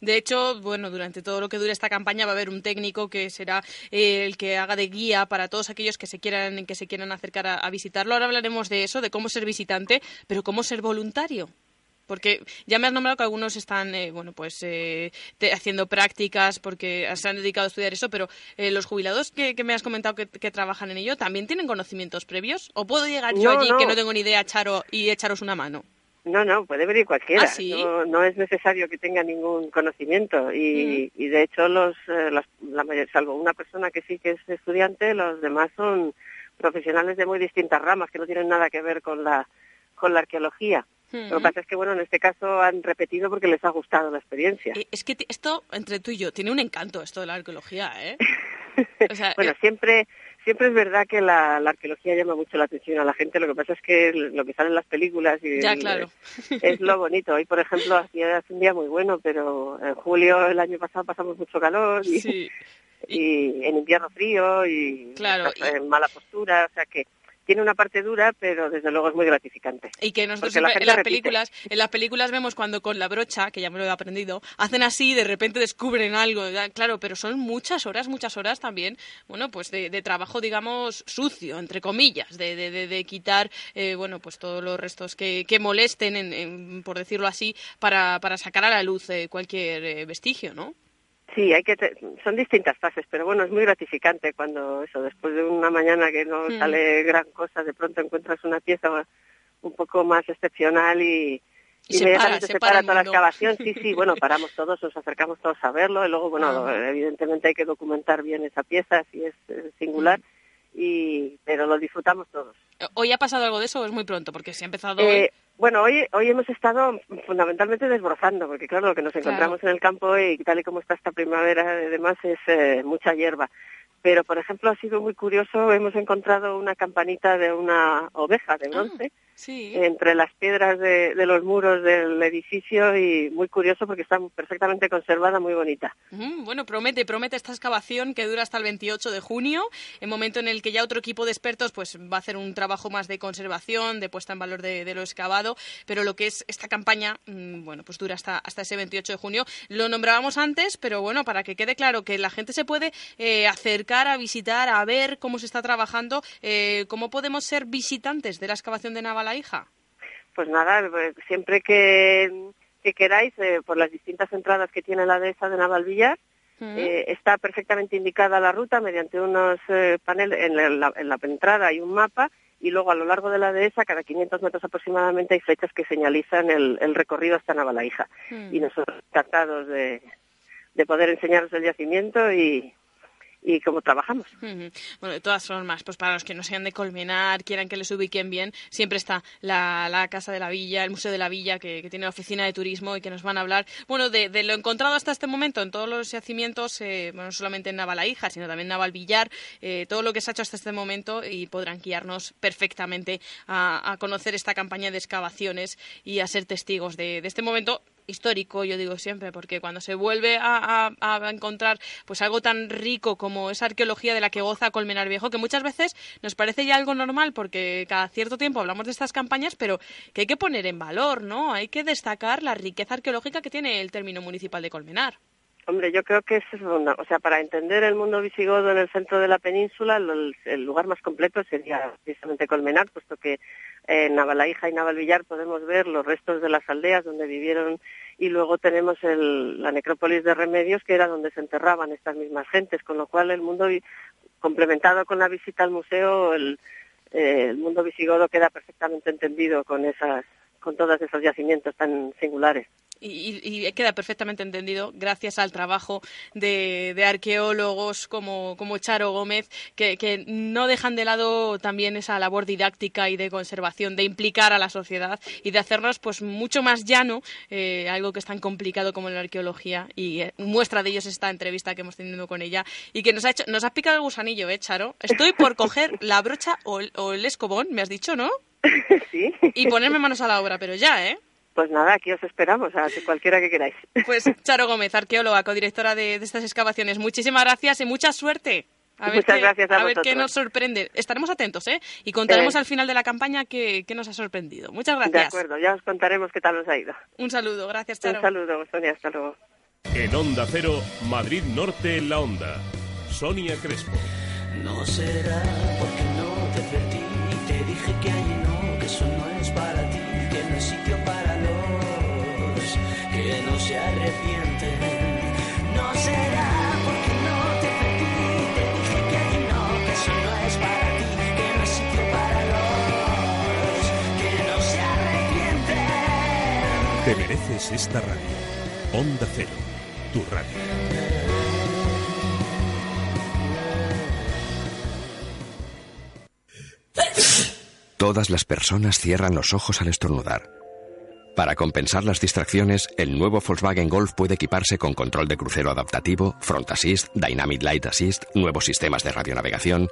De hecho, bueno, durante todo lo que dure esta campaña va a haber un técnico que será eh, el que haga de guía para todos aquellos que se quieran que se quieran acercar a, visitarlo. Ahora hablaremos de eso, de cómo ser visitante, pero cómo ser voluntario. Porque ya me has nombrado que algunos están, eh, bueno, pues eh, haciendo prácticas porque se han dedicado a estudiar eso, pero los jubilados que, me has comentado que, trabajan en ello, ¿también tienen conocimientos previos? ¿O puedo llegar yo allí que no tengo ni idea, Charo, y echaros una mano? No, no, puede venir cualquiera. ¿Ah, no, es necesario que tenga ningún conocimiento y, y de hecho los, eh, la mayor, salvo una persona que sí que es estudiante, los demás son profesionales de muy distintas ramas que no tienen nada que ver con la con la arqueología. Lo que pasa es que, bueno, en este caso han repetido porque les ha gustado la experiencia. Es que esto, entre tú y yo, tiene un encanto esto de la arqueología, ¿eh? bueno, eh, siempre siempre es verdad que la, arqueología llama mucho la atención a la gente, lo que pasa es que lo que sale en las películas y es lo bonito. Hoy, por ejemplo, hacía un día muy bueno, pero en julio el año pasado pasamos mucho calor y, y en invierno frío y, en mala postura, o sea que tiene una parte dura, pero desde luego es muy gratificante. Y que nosotros en las películas, en las películas vemos cuando con la brocha, que ya me lo he aprendido, hacen así y de repente descubren algo, claro, pero son muchas horas, muchas horas también, bueno, pues de, trabajo, digamos, sucio, entre comillas, de, de, quitar, eh, bueno, pues todos los restos que, que molesten, por decirlo así, para, para sacar a la luz eh, cualquier eh, vestigio, ¿no? Sí, hay que son distintas fases, pero bueno, es muy gratificante cuando eso, después de una mañana que no hmm. sale gran cosa, de pronto encuentras una pieza un poco más excepcional y, y inmediatamente se para, toda la excavación. Sí, sí, bueno, paramos todos, nos acercamos todos a verlo y luego, bueno, ah. evidentemente hay que documentar bien esa pieza si es singular, hmm. Y pero lo disfrutamos todos. ¿Hoy ha pasado algo de eso o es muy pronto? Porque si ha empezado eh, Bueno, hoy, hoy hemos estado fundamentalmente desbrozando, porque claro, lo que nos encontramos en el campo y tal y como está esta primavera, además es eh, mucha hierba. Pero, por ejemplo, ha sido muy curioso, hemos encontrado una campanita de una oveja de bronce. Ah sí. entre las piedras de, los muros del edificio y muy curioso porque está perfectamente conservada, muy bonita. bueno, promete, promete esta excavación que dura hasta el 28 de junio, el momento en el que ya otro equipo de expertos pues va a hacer un trabajo más de conservación, de puesta en valor de, lo excavado, pero lo que es esta campaña, mm, bueno, pues dura hasta, hasta ese 28 de junio. Lo nombrábamos antes, pero bueno, para que quede claro que la gente se puede eh, acercar a visitar, a ver cómo se está trabajando, eh, cómo podemos ser visitantes de la excavación de Naval hija? Pues nada, pues siempre que, queráis, eh, por las distintas entradas que tiene la dehesa de Navalvillar, eh, está perfectamente indicada la ruta mediante unos eh, paneles, en la, en la entrada hay un mapa y luego a lo largo de la dehesa, cada 500 metros aproximadamente, hay flechas que señalizan el, recorrido hasta Navalaija. Y nosotros encantados de, de poder enseñaros el yacimiento y, y cómo trabajamos. Bueno, de todas formas, pues para los que no sean de Colmenar, quieran que les ubiquen bien, siempre está la, la Casa de la Villa, el Museo de la Villa, que, tiene la oficina de turismo y que nos van a hablar, bueno, de, lo encontrado hasta este momento en todos los yacimientos, eh, bueno, no solamente en Navalaija, sino también en Navalvillar, eh, todo lo que se ha hecho hasta este momento y podrán guiarnos perfectamente a, conocer esta campaña de excavaciones y a ser testigos de este momento histórico, yo digo siempre, porque cuando se vuelve a, encontrar pues algo tan rico como esa arqueología de la que goza Colmenar Viejo, que muchas veces nos parece ya algo normal, porque cada cierto tiempo hablamos de estas campañas, pero que hay que poner en valor, ¿no? Hay que destacar la riqueza arqueológica que tiene el término municipal de Colmenar. Hombre, yo creo que es o sea, para entender el mundo visigodo en el centro de la península, el lugar más completo sería precisamente Colmenar, puesto que en Navalaija y Navalvillar podemos ver los restos de las aldeas donde vivieron y luego tenemos la necrópolis de Remedios, que era donde se enterraban estas mismas gentes, con lo cual el mundo, complementado con la visita al museo, el, eh, el mundo visigodo queda perfectamente entendido con esas con todos esos yacimientos tan singulares. Y, queda perfectamente entendido gracias al trabajo de, arqueólogos como, Charo Gómez, que, no dejan de lado también esa labor didáctica y de conservación, de implicar a la sociedad y de hacernos pues mucho más llano, eh, algo que es tan complicado como la arqueología. Y eh, muestra de ellos esta entrevista que hemos tenido con ella y que nos ha hecho, nos ha picado el gusanillo, ¿eh, Charo? Estoy por coger la brocha o el, o el escobón, me has dicho, ¿no? Sí. Y ponerme manos a la obra, pero ya, ¿eh? Pues nada, aquí os esperamos, a cualquiera que queráis. Pues Charo Gómez, arqueóloga, codirectora de, de estas excavaciones, muchísimas gracias y mucha suerte. A ver Muchas qué, gracias a, ver qué nos sorprende. Estaremos atentos, ¿eh? Y contaremos al final de la campaña qué, qué, nos ha sorprendido. Muchas gracias. De acuerdo, ya os contaremos qué tal nos ha ido. Un saludo, gracias, Charo. Un saludo, Sonia, hasta luego. En Onda Cero, Madrid Norte en la Onda. Sonia Crespo. No será porque no te Te mereces esta radio. Onda Cero, tu radio. Todas las personas cierran los ojos al estornudar. Para compensar las distracciones, el nuevo Volkswagen Golf puede equiparse con control de crucero adaptativo, Front Assist, Dynamic Light Assist, nuevos sistemas de radionavegación.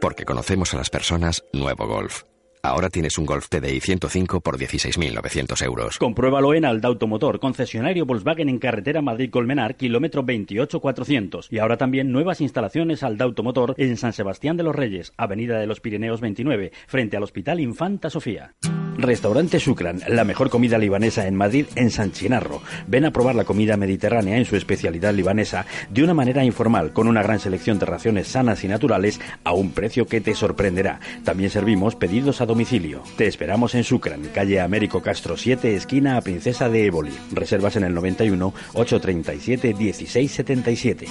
Porque conocemos a las personas, nuevo Golf. Ahora tienes un Golf TDI 105 por 16.900 euros. Compruébalo en Alda Automotor, concesionario Volkswagen en carretera Madrid-Colmenar, kilómetro 28400. Y ahora también nuevas instalaciones Alda Automotor en San Sebastián de los Reyes, avenida de los Pirineos 29, frente al Hospital Infanta Sofía. Restaurante Shukran, la mejor comida libanesa en Madrid, en San Chinarro. Ven a probar la comida mediterránea en su especialidad libanesa de una manera informal, con una gran selección de raciones sanas y naturales a un precio que te sorprenderá. También servimos pedidos a domicilio. Te esperamos en Shukran, calle Américo Castro 7, esquina a Princesa de Éboli. Reservas en el 91 837 1677.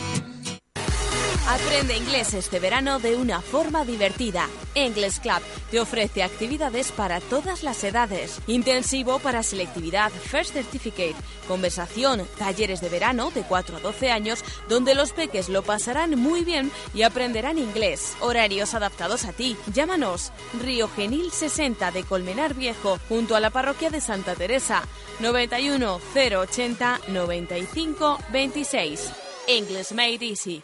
Aprende inglés este verano de una forma divertida. English Club te ofrece actividades para todas las edades. Intensivo para selectividad First Certificate, conversación, talleres de verano de 4 a 12 años donde los peques lo pasarán muy bien y aprenderán inglés. Horarios adaptados a ti. Llámanos Río Genil 60 de Colmenar Viejo junto a la parroquia de Santa Teresa 91 080 95 26. English Made Easy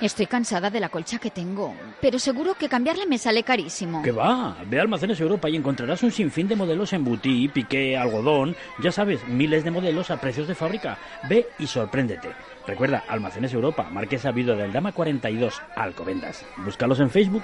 Estoy cansada de la colcha que tengo, pero seguro que cambiarla me sale carísimo. ¿Qué va? Ve a Almacenes Europa y encontrarás un sinfín de modelos en butí, piqué, algodón, ya sabes, miles de modelos a precios de fábrica. Ve y sorpréndete. Recuerda, Almacenes Europa, Marquesa Viuda del Dama 42, Alcobendas. Búscalos en Facebook.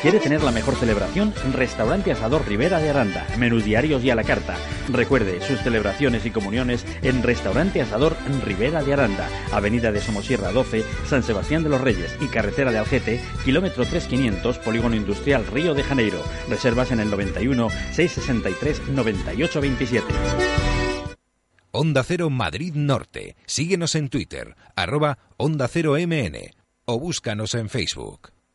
¿Quiere tener la mejor celebración? Restaurante Asador Rivera de Aranda. Menús diarios y a la carta. Recuerde sus celebraciones y comuniones en Restaurante Asador Rivera de Aranda. Avenida de Somosierra 12, San Sebastián de los Reyes y Carretera de Algete, kilómetro 3500, Polígono Industrial Río de Janeiro. Reservas en el 91 663 9827. Onda Cero Madrid Norte. Síguenos en Twitter, arroba Onda Cero MN o búscanos en Facebook.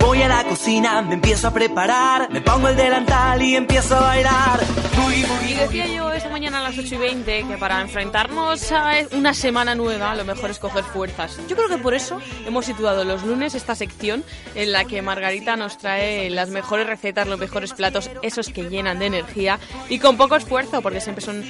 Voy a la cocina, me empiezo a preparar, me pongo el delantal y empiezo a bailar. Y decía yo esta mañana a las 8 y 20 que para enfrentarnos a una semana nueva lo mejor es coger fuerzas. Yo creo que por eso hemos situado los lunes esta sección en la que Margarita nos trae las mejores recetas, los mejores platos, esos que llenan de energía y con poco esfuerzo, porque siempre son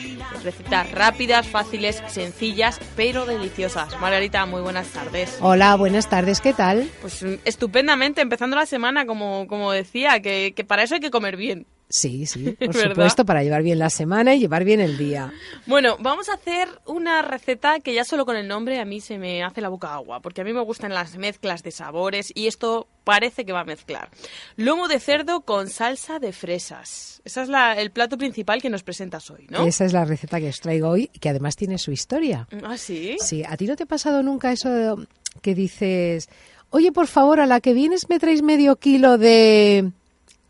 recetas rápidas, fáciles, sencillas, pero deliciosas. Margarita, muy buenas tardes. Hola, buenas tardes, ¿qué tal? Pues estupendamente, empezando la semana, como, como decía, que, que para eso hay que comer bien. Sí, sí, por ¿Verdad? supuesto, para llevar bien la semana y llevar bien el día. Bueno, vamos a hacer una receta que ya solo con el nombre a mí se me hace la boca agua, porque a mí me gustan las mezclas de sabores y esto parece que va a mezclar. Lomo de cerdo con salsa de fresas. Ese es la- el plato principal que nos presentas hoy, ¿no? Esa es la receta que os traigo hoy, que además tiene su historia. ¿Ah, sí? Sí, ¿a ti no te ha pasado nunca eso de- que dices, oye, por favor, a la que vienes me traes medio kilo de...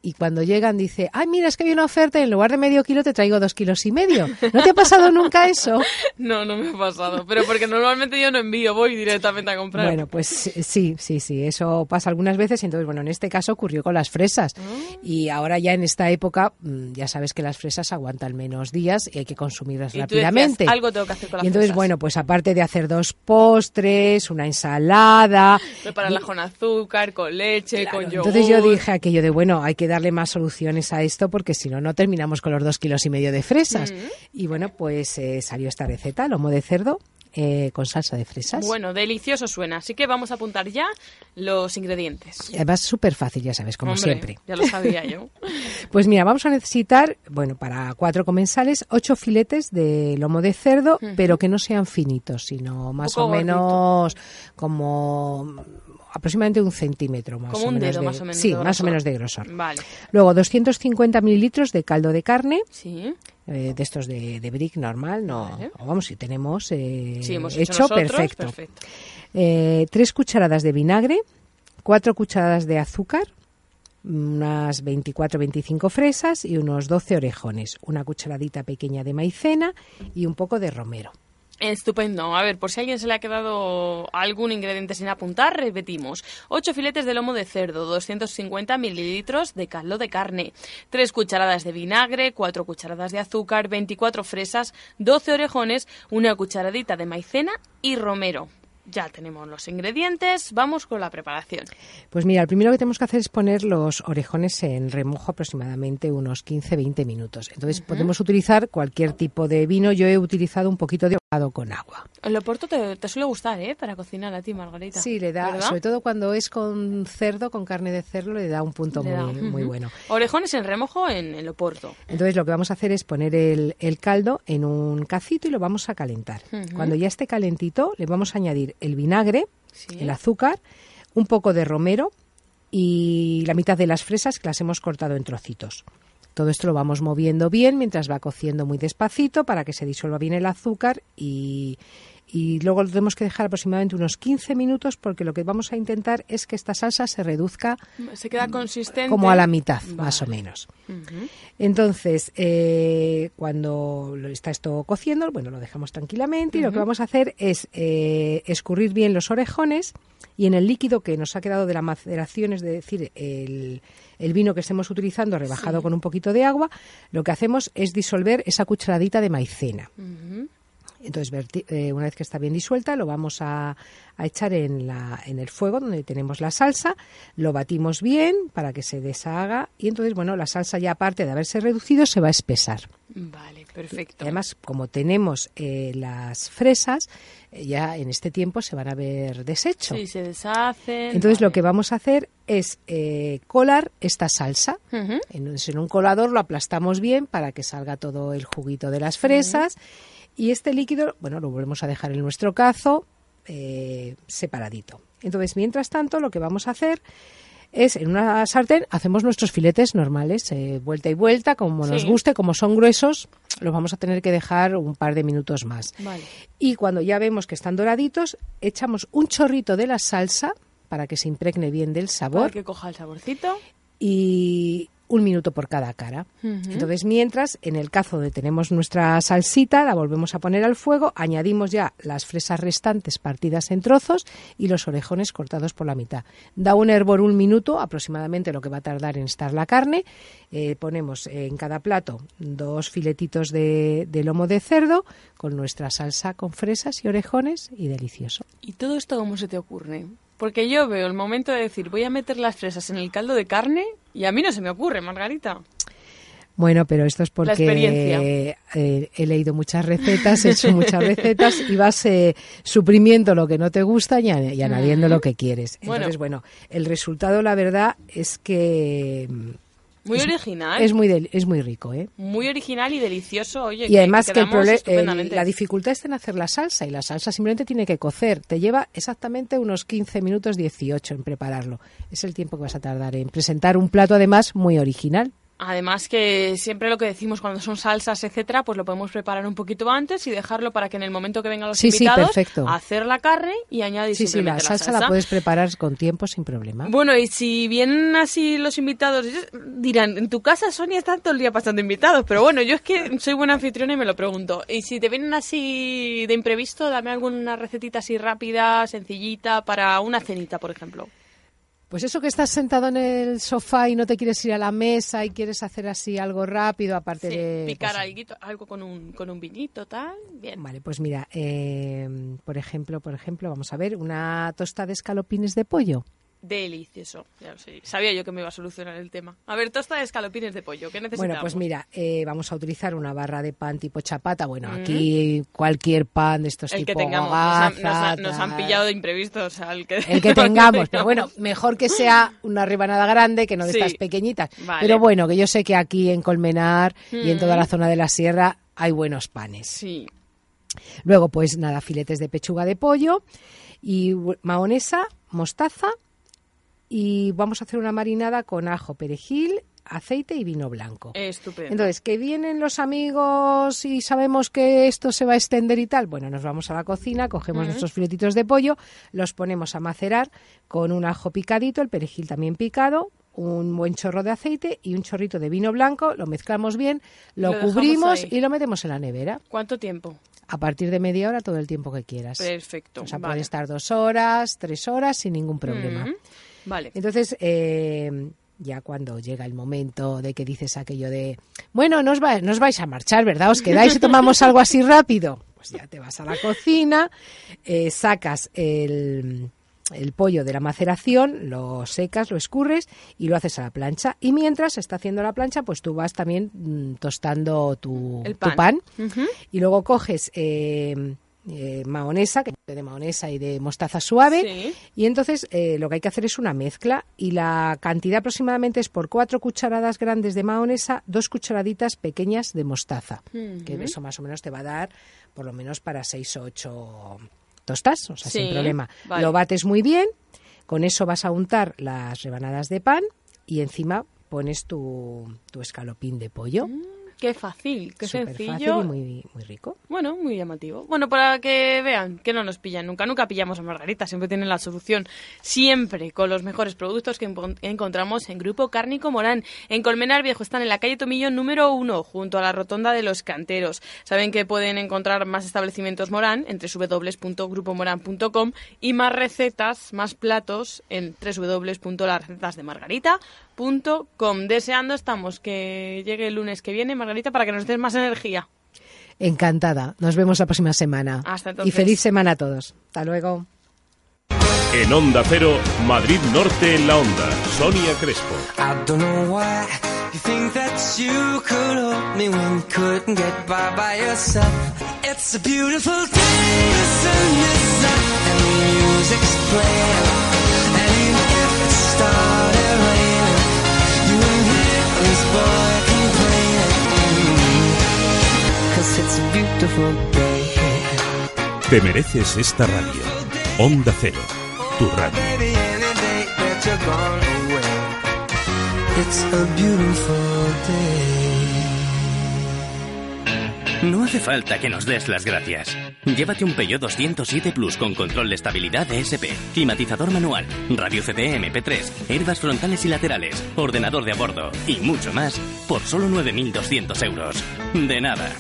Y cuando llegan dice, ay, mira, es que hay una oferta y en lugar de medio kilo te traigo dos kilos y medio. ¿No te ha pasado nunca eso? No, no me ha pasado, pero porque normalmente yo no envío, voy directamente a comprar. Bueno, pues sí, sí, sí, eso pasa algunas veces. Entonces, bueno, en este caso ocurrió con las fresas. Ah. Y ahora ya en esta época, mm, ya sabes que las fresas aguantan menos días y hay que consumirlas Y tú rápidamente. decías, algo tengo que hacer con las y entonces, fresas. bueno, pues aparte de hacer dos postres, una ensalada. Prepararla y- con azúcar, con leche, con yogur. entonces yo dije aquello de, bueno, hay que darle más soluciones a esto porque si no, no terminamos con los dos kilos y medio de fresas. Mm. Y bueno, pues eh, salió esta receta, lomo de cerdo eh, con salsa de fresas. Bueno, delicioso suena, así que vamos a apuntar ya los ingredientes. Además, súper fácil, ya sabes, como Hombre, siempre. Ya lo sabía yo. Pues mira, vamos a necesitar, bueno, para cuatro comensales, ocho filetes de lomo de cerdo, pero que no sean finitos, sino más o menos como aproximadamente un centímetro más Como o un menos dedo de, más o menos sí de más o menos de grosor Vale. luego 250 mililitros de caldo de carne Sí. eh, de estos de, de brick normal no Vale. vamos si tenemos eh, Sí, hemos hecho nosotros, perfecto, perfecto. Eh, tres cucharadas de vinagre cuatro cucharadas de azúcar unas 24-25 fresas y unos 12 orejones, una cucharadita pequeña de maicena y un poco de romero. Estupendo. A ver, por si a alguien se le ha quedado algún ingrediente sin apuntar, repetimos. 8 filetes de lomo de cerdo, 250 mililitros de caldo de carne, 3 cucharadas de vinagre, 4 cucharadas de azúcar, 24 fresas, 12 orejones, una cucharadita de maicena y romero. Ya tenemos los ingredientes, vamos con la preparación. Pues mira, lo primero que tenemos que hacer es poner los orejones en remojo aproximadamente unos 15-20 minutos. Entonces podemos utilizar cualquier tipo de vino. Yo he utilizado un poquito de con agua. El oporto te, te suele gustar, ¿eh? Para cocinar a ti, Margarita. Sí, le da, ¿Verdad? sobre todo cuando es con cerdo, con carne de cerdo, le da un punto Le da. muy, muy bueno. Orejones en remojo en el oporto. Entonces lo que vamos a hacer es poner el, el caldo en un cacito y lo vamos a calentar. Ujú. Cuando ya esté calentito, le vamos a añadir el vinagre, Sí. el azúcar, un poco de romero y la mitad de las fresas que las hemos cortado en trocitos. Todo esto lo vamos moviendo bien mientras va cociendo muy despacito para que se disuelva bien el azúcar y, y luego lo tenemos que dejar aproximadamente unos 15 minutos porque lo que vamos a intentar es que esta salsa se reduzca Se queda consistente. como a la mitad, más o menos. Entonces, eh, cuando está esto cociendo, bueno, lo dejamos tranquilamente y lo que vamos a hacer es eh, escurrir bien los orejones y en el líquido que nos ha quedado de la maceración, es decir, el, el vino que estemos utilizando rebajado Sí. con un poquito de agua, lo que hacemos es disolver esa cucharadita de maicena. Entonces, eh, una vez que está bien disuelta, lo vamos a, a echar en, la, en el fuego donde tenemos la salsa, lo batimos bien para que se deshaga y entonces, bueno, la salsa ya aparte de haberse reducido se va a espesar. Vale, perfecto. Y además, como tenemos eh, las fresas, eh, ya en este tiempo se van a ver deshecho. Sí, se deshacen. Entonces, lo que vamos a hacer es eh, colar esta salsa. En un, en un colador lo aplastamos bien para que salga todo el juguito de las fresas. Y este líquido, bueno, lo volvemos a dejar en nuestro cazo eh, separadito. Entonces, mientras tanto, lo que vamos a hacer es en una sartén hacemos nuestros filetes normales, eh, vuelta y vuelta, como nos guste, como son gruesos, los vamos a tener que dejar un par de minutos más. Vale. Y cuando ya vemos que están doraditos, echamos un chorrito de la salsa para que se impregne bien del Para sabor que coja el saborcito. y un minuto por cada cara. Entonces, mientras, en el cazo donde tenemos nuestra salsita, la volvemos a poner al fuego, añadimos ya las fresas restantes partidas en trozos y los orejones cortados por la mitad. Da un hervor un minuto, aproximadamente lo que va a tardar en estar la carne. Eh, ponemos en cada plato dos filetitos de, de lomo de cerdo con nuestra salsa con fresas y orejones y delicioso. ¿Y todo esto cómo se te ocurre? Porque yo veo el momento de decir, voy a meter las fresas en el caldo de carne y a mí no se me ocurre, Margarita. Bueno, pero esto es porque eh, he leído muchas recetas, he hecho muchas recetas y vas eh, suprimiendo lo que no te gusta y, y añadiendo lo que quieres. Entonces, bueno, el resultado, la verdad, es que Muy Es- original. Es muy, es muy rico, ¿eh? Muy original y delicioso, oye. Y además que, el quedamos prole- el- la dificultad está en hacer la salsa y la salsa simplemente tiene que cocer. Te lleva exactamente unos 15 minutos 18 en prepararlo. Es el tiempo que vas a tardar en presentar un plato además muy original. Además que siempre lo que decimos cuando son salsas, etcétera, pues lo podemos preparar un poquito antes y dejarlo para que en el momento que vengan los Sí, sí, invitados, perfecto. hacer la carne y añadir Sí, sí, la simplemente salsa, la puedes preparar con tiempo sin problema. Bueno, y si vienen así los invitados, ellos dirán, en tu casa Sonia está todo el día pasando invitados, pero bueno, yo es que soy buena anfitriona y me lo pregunto. Y si te vienen así de imprevisto, dame alguna recetita así rápida, sencillita, para una cenita, por ejemplo. Pues eso que estás sentado en el sofá y no te quieres ir a la mesa y quieres hacer así algo rápido, aparte Sí, de... picar pues, alguito- algo con un, con un vinito, tal, bien. Vale, pues mira, eh, por ejemplo, por ejemplo, vamos a ver, una tosta de escalopines de pollo. Delicioso, ya lo sé. Sabía yo que me iba a solucionar el tema. A ver, tosta de escalopines de pollo, ¿qué necesitamos? Bueno, pues mira, eh, vamos a utilizar una barra de pan tipo chapata. Bueno, Ujú. aquí cualquier pan de estos el que tipo tengamos. Nos han, nos han- nos han tal. pillado de imprevisto, o sea, el que, El que tengamos, pero bueno, mejor que sea una rebanada grande que no de Sí. estas pequeñitas. Vale. Pero bueno, que yo sé que aquí en Colmenar y en toda Mm. la zona de la sierra hay buenos panes. Sí. Luego, pues nada, filetes de pechuga de pollo y mahonesa, mostaza y vamos a hacer una marinada con ajo, perejil, aceite y vino blanco. Estupendo. Entonces, que vienen los amigos y sabemos que esto se va a extender y tal, bueno, nos vamos a la cocina, cogemos nuestros filetitos de pollo, los ponemos a macerar con un ajo picadito, el perejil también picado, un buen chorro de aceite y un chorrito de vino blanco, lo mezclamos bien, lo, cubrimos y lo metemos en la nevera. ¿Cuánto tiempo? A partir de media hora, todo el tiempo que quieras. Perfecto. O sea, vale. puede estar dos horas, tres horas sin ningún problema. Vale. Entonces, eh, ya cuando llega el momento de que dices aquello de, bueno, no os, va- no os vais a marchar, ¿verdad? ¿Os quedáis y tomamos algo así rápido? Pues ya te vas a la cocina, eh, sacas el, el pollo de la maceración, lo secas, lo escurres y lo haces a la plancha. Y mientras se está haciendo la plancha, pues tú vas también mm, tostando tu, El tu pan. y luego coges eh, eh, mahonesa, que de mahonesa y de mostaza suave, Sí. y entonces eh, lo que hay que hacer es una mezcla y la cantidad aproximadamente es por cuatro cucharadas grandes de mahonesa, dos cucharaditas pequeñas de mostaza, que eso más o menos te va a dar por lo menos para seis o ocho tostas, o sea, sin problema. vale. Lo bates muy bien, con eso vas a untar las rebanadas de pan y encima pones tu, tu escalopín de pollo. Qué fácil, qué Súper sencillo. fácil y muy, muy rico. Bueno, muy llamativo. Bueno, para que vean que no nos pillan nunca, nunca pillamos a Margarita, siempre tienen la solución, siempre con los mejores productos que encontramos en Grupo Cárnico Morán. En Colmenar Viejo están en la calle Tomillo número uno, junto a la Rotonda de los Canteros. Saben que pueden encontrar más establecimientos Morán en www.grupomoran.com y más recetas, más platos en Deseando estamos que llegue el lunes que viene, Margarita, para que nos des más energía. Encantada. Nos vemos la próxima semana. Hasta Y entonces. feliz semana a todos. Hasta luego. En Onda Cero, Madrid Norte en la Onda. Sonia Crespo. I don't know why you think that you could hold me when you couldn't get by by yourself. It's a beautiful day, the sun is out and the music's playing. And even if it started it's a beautiful day. Te mereces esta radio. Onda Cero, tu radio. It's a beautiful day. No hace falta que nos des las gracias. Llévate un Peugeot 207 Plus con control de estabilidad ESP, climatizador manual, radio CD MP3, herbas frontales y laterales, ordenador de a bordo y mucho más por solo 9.200 euros. De nada.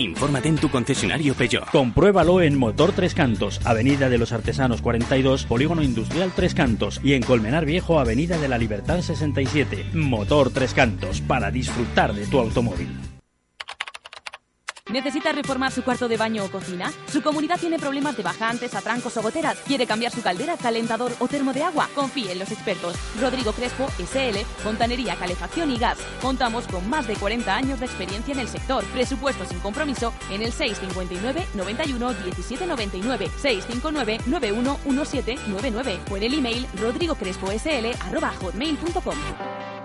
Infórmate en tu concesionario Peugeot. Compruébalo en Motor Tres Cantos, Avenida de los Artesanos 42, Polígono Industrial Tres Cantos y en Colmenar Viejo, Avenida de la Libertad 67. Motor Tres Cantos, para disfrutar de tu automóvil. ¿Necesita reformar su cuarto de baño o cocina? ¿Su comunidad tiene problemas de bajantes, atrancos o goteras? ¿Quiere cambiar su caldera, calentador o termo de agua? Confíe en los expertos. Rodrigo Crespo, SL, Fontanería, Calefacción y Gas. Contamos con más de 40 años de experiencia en el sector. Presupuesto sin compromiso en el 659 91 17 99 659 91 1799 o en el email rodrigocresposl arroba hotmail.com.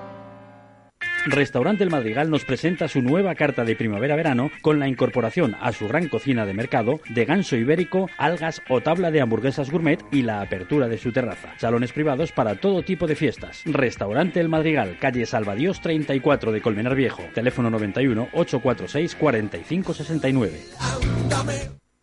Restaurante El Madrigal nos presenta su nueva carta de primavera-verano con la incorporación a su gran cocina de mercado de ganso ibérico, algas o tabla de hamburguesas gourmet y la apertura de su terraza. Salones privados para todo tipo de fiestas. Restaurante El Madrigal, calle Salvadíos 34 de Colmenar Viejo. Teléfono 91 846 4569.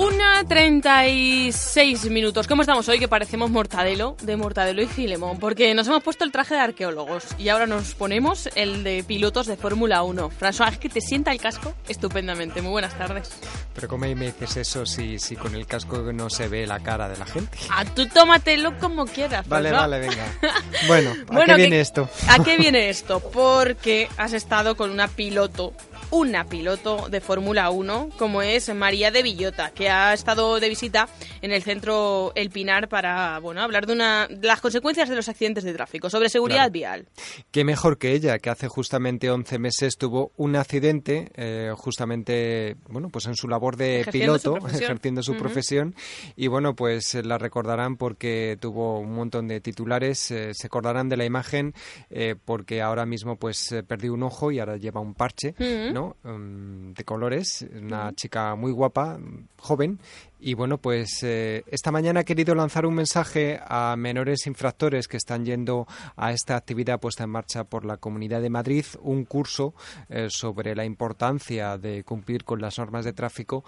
Una 36 minutos. ¿Cómo estamos hoy? Que parecemos Mortadelo, de Mortadelo y Filemón, porque nos hemos puesto el traje de arqueólogos y ahora nos ponemos el de pilotos de Fórmula 1. François, es que te sienta el casco estupendamente. Muy buenas tardes. Pero ¿cómo me dices eso si, si con el casco no se ve la cara de la gente? Ah, tú tómatelo como quieras. Vale, François. vale, venga. Bueno, ¿a Bueno, qué viene que- esto? ¿A qué viene esto? Porque has estado con una piloto, una piloto de Fórmula 1, como es María de Villota, que ha estado de visita en el centro El Pinar para, bueno, hablar de una las consecuencias de los accidentes de tráfico, sobre seguridad Claro. vial. Qué mejor que ella, que hace justamente 11 meses tuvo un accidente, eh, justamente, bueno, pues en su labor de Ejerciendo piloto, ejerciendo su profesión. Y bueno, pues la recordarán porque tuvo un montón de titulares. eh, se acordarán de la imagen eh, porque ahora mismo pues perdió un ojo y ahora lleva un parche. ¿no? Mm, de colores. Una chica muy guapa, joven. Y bueno, pues eh, esta mañana ha querido lanzar un mensaje a menores infractores que están yendo a esta actividad puesta en marcha por la Comunidad de Madrid, un curso eh, sobre la importancia de cumplir con las normas de tráfico.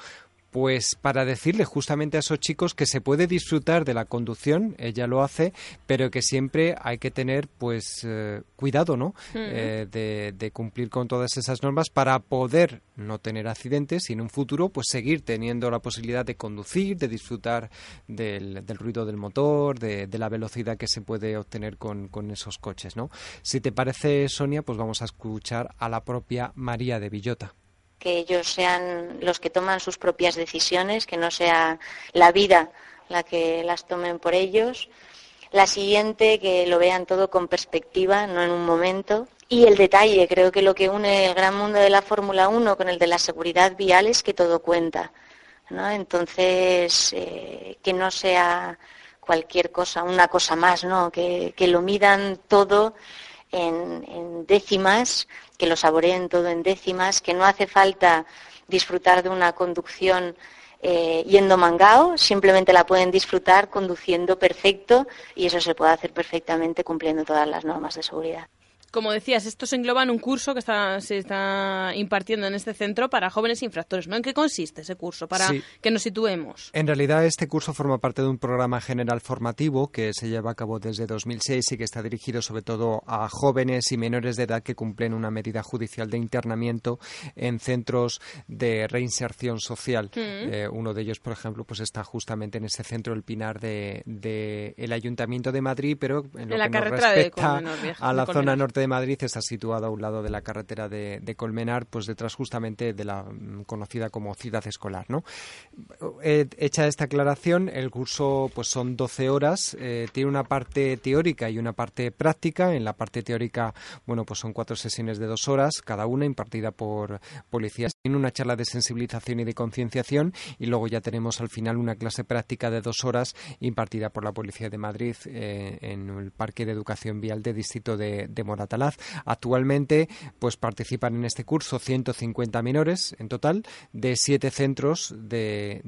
Pues para decirle justamente a esos chicos que se puede disfrutar de la conducción, ella lo hace, pero que siempre hay que tener pues eh, cuidado, ¿no? Eh, de, de cumplir con todas esas normas para poder no tener accidentes y en un futuro pues seguir teniendo la posibilidad de conducir, de disfrutar del, del ruido del motor, de, de la velocidad que se puede obtener con, con esos coches, ¿no? Si te parece, Sonia, pues vamos a escuchar a la propia María de Villota. Que ellos sean los que toman sus propias decisiones, que no sea la vida la que las tomen por ellos. La siguiente, que lo vean todo con perspectiva, no en un momento. Y el detalle, creo que lo que une el gran mundo de la Fórmula 1 con el de la seguridad vial es que todo cuenta. ¿no? Entonces, eh, que no sea cualquier cosa, una cosa más, ¿no? que, que lo midan todo en, décimas, que lo saboreen todo en décimas, que no hace falta disfrutar de una conducción eh, yendo mangao, simplemente la pueden disfrutar conduciendo perfecto y eso se puede hacer perfectamente cumpliendo todas las normas de seguridad. Como decías, esto se engloba en un curso que está, se está impartiendo en este centro para jóvenes infractores, ¿no? ¿En qué consiste ese curso? Para Sí. que nos situemos. En realidad este curso forma parte de un programa general formativo que se lleva a cabo desde 2006 y que está dirigido sobre todo a jóvenes y menores de edad que cumplen una medida judicial de internamiento en centros de reinserción social. Mm. Eh, uno de ellos, por ejemplo, pues está justamente en ese centro El Pinar de, de el Ayuntamiento de Madrid, pero en lo En la que nos carretera de respecta Vieja- a la de zona norte de Madrid está situado a un lado de la carretera de, Colmenar, pues detrás justamente de la mm, conocida como ciudad escolar, ¿no? Eh, hecha esta aclaración, el curso pues son 12 horas, eh, tiene una parte teórica y una parte práctica. En la parte teórica, bueno, pues son cuatro sesiones de dos horas, cada una impartida por policías. Tiene una charla de sensibilización y de concienciación y luego ya tenemos al final una clase práctica de dos horas impartida por la Policía de Madrid eh, en el Parque de Educación Vial de Distrito de, de Actualmente, pues participan en este curso 150 menores en total de siete centros de,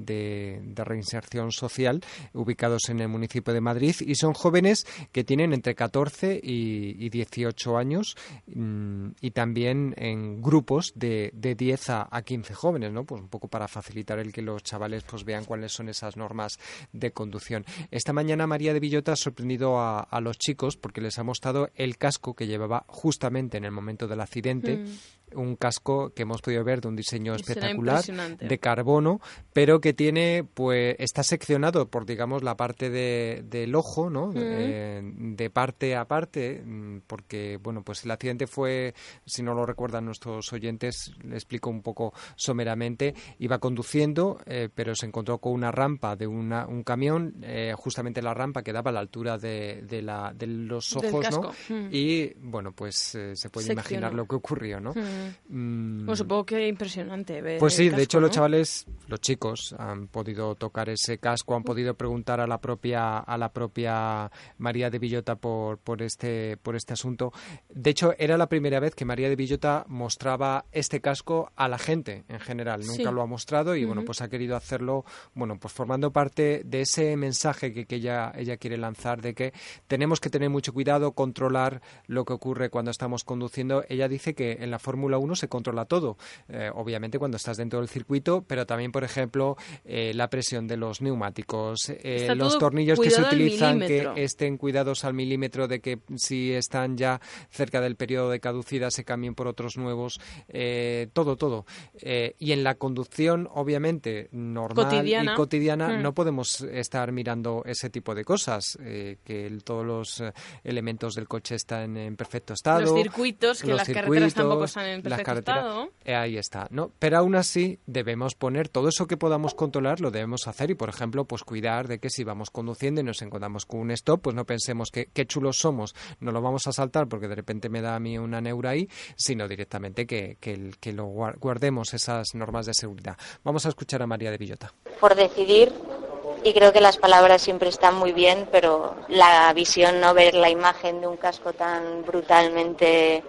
reinserción social ubicados en el municipio de Madrid y son jóvenes que tienen entre 14 y, y 18 años mm, y también en grupos de, de 10 a, a 15 jóvenes, ¿no? Pues un poco para facilitar el que los chavales pues vean cuáles son esas normas de conducción. Esta mañana María de Villota ha sorprendido a los chicos porque les ha mostrado el casco que llevaba justamente en el momento del accidente. Mm. Un casco que hemos podido ver de un diseño espectacular de carbono, pero que tiene, pues, está seccionado por, digamos, la parte de- del ojo, ¿no? Mm. Eh, de parte a parte, mm, porque, bueno, pues el accidente fue, si no lo recuerdan nuestros oyentes, le explico un poco someramente, iba conduciendo, eh, pero se encontró con una rampa de una, un camión, eh, justamente la rampa que daba a la altura de, de, la, de los ojos. Mm. Y, bueno, pues se puede imaginar lo que ocurrió, ¿no? Mm. Mm. Pues supongo que impresionante ver Pues sí, el de casco, hecho los ¿no? chavales, los chicos, han podido tocar ese casco, han podido preguntar a la propia a la propia María de Villota por, por este por este asunto. De hecho, era la primera vez que María de Villota mostraba este casco a la gente en general. Nunca Sí. lo ha mostrado y bueno, Ujú. pues ha querido hacerlo, bueno, pues formando parte de ese mensaje que, que ella ella quiere lanzar de que tenemos que tener mucho cuidado, controlar lo que ocurre cuando estamos conduciendo. Ella dice que en la Fórmula 1 se controla todo, eh, obviamente cuando estás dentro del circuito, pero también, por ejemplo, eh, la presión de los neumáticos, eh, los tornillos que se utilizan que estén cuidados al milímetro de que si están ya cerca del periodo de caducidad se cambien por otros nuevos, todo, todo. Y en la conducción, obviamente, normal Cotidiana. y cotidiana, Mm. no podemos estar mirando ese tipo de cosas, que el- todos los elementos del coche están en perfecto estado. Los circuitos, que los las carreteras tampoco están en las perfecto carreteras- estado. eh, ahí está, ¿no? Pero aún así debemos poner todo eso que podamos controlar, lo debemos hacer y, por ejemplo, pues cuidar de que si vamos conduciendo y nos encontramos con un stop, pues no pensemos que qué chulos somos, no lo vamos a saltar porque de repente me da a mí una neura ahí, sino directamente que, que, el- que lo guar- guardemos esas normas de seguridad. Vamos a escuchar a María de Villota. por decidir y creo que las palabras siempre están muy bien, pero la visión, no ver la imagen de un casco tan brutalmente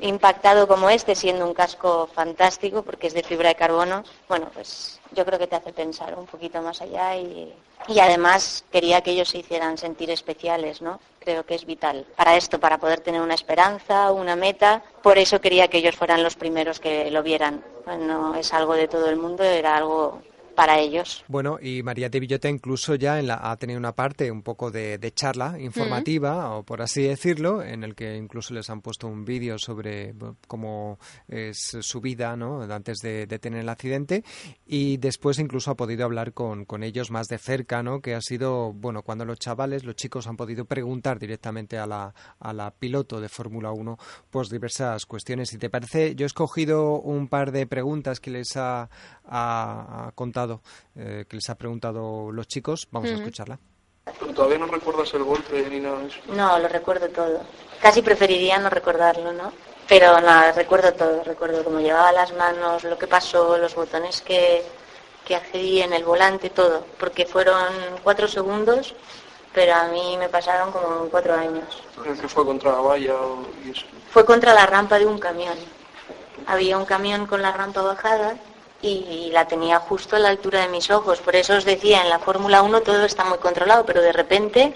impactado como este, siendo un casco fantástico porque es de fibra de carbono, bueno, pues yo creo que te hace pensar un poquito más allá y, y además quería que ellos se hicieran sentir especiales, ¿no? Creo que es vital para esto, para poder tener una esperanza, una meta. Por eso quería que ellos fueran los primeros que lo vieran. No es algo de todo el mundo, era algo para ellos. Bueno, y María de Villota incluso ya en la, ha tenido una parte un poco de, de charla informativa, o por así decirlo, en el que incluso les han puesto un vídeo sobre cómo es su vida ¿no? antes de, de tener el accidente y después incluso ha podido hablar con, con ellos más de cerca, ¿no? que ha sido, bueno, cuando los chavales, los chicos han podido preguntar directamente a la, a la piloto de Fórmula 1 pues diversas cuestiones. Si te parece, yo he escogido un par de preguntas que les ha, ha- ha contado, eh, que les ha preguntado los chicos. Vamos a Ujú. escucharla. Pero todavía no recuerdas el golpe ni nada de eso. No, lo recuerdo todo. Casi preferiría no recordarlo, ¿no? Pero no, recuerdo todo. Recuerdo cómo llevaba las manos, lo que pasó, los botones que, que accedí en el volante, todo. Porque fueron cuatro segundos, pero a mí me pasaron como cuatro años. El que fue contra la valla o- y eso. Fue contra la rampa de un camión. Había un camión con la rampa bajada y la tenía justo a la altura de mis ojos. Por eso os decía, en la Fórmula 1 todo está muy controlado, pero de repente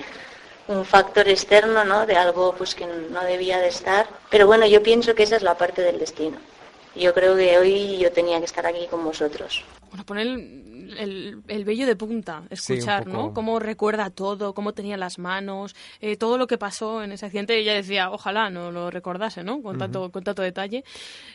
un factor externo, ¿no? De algo pues que no debía de estar. Pero bueno, yo pienso que esa es la parte del destino. Yo creo que hoy yo tenía que estar aquí con vosotros. Bueno, poner el, el, el vello de punta, escuchar. ¿no? Cómo recuerda todo, cómo tenía las manos, eh, todo lo que pasó en ese accidente. Ella decía, ojalá no lo recordase, ¿no? Con, tanto, con tanto detalle.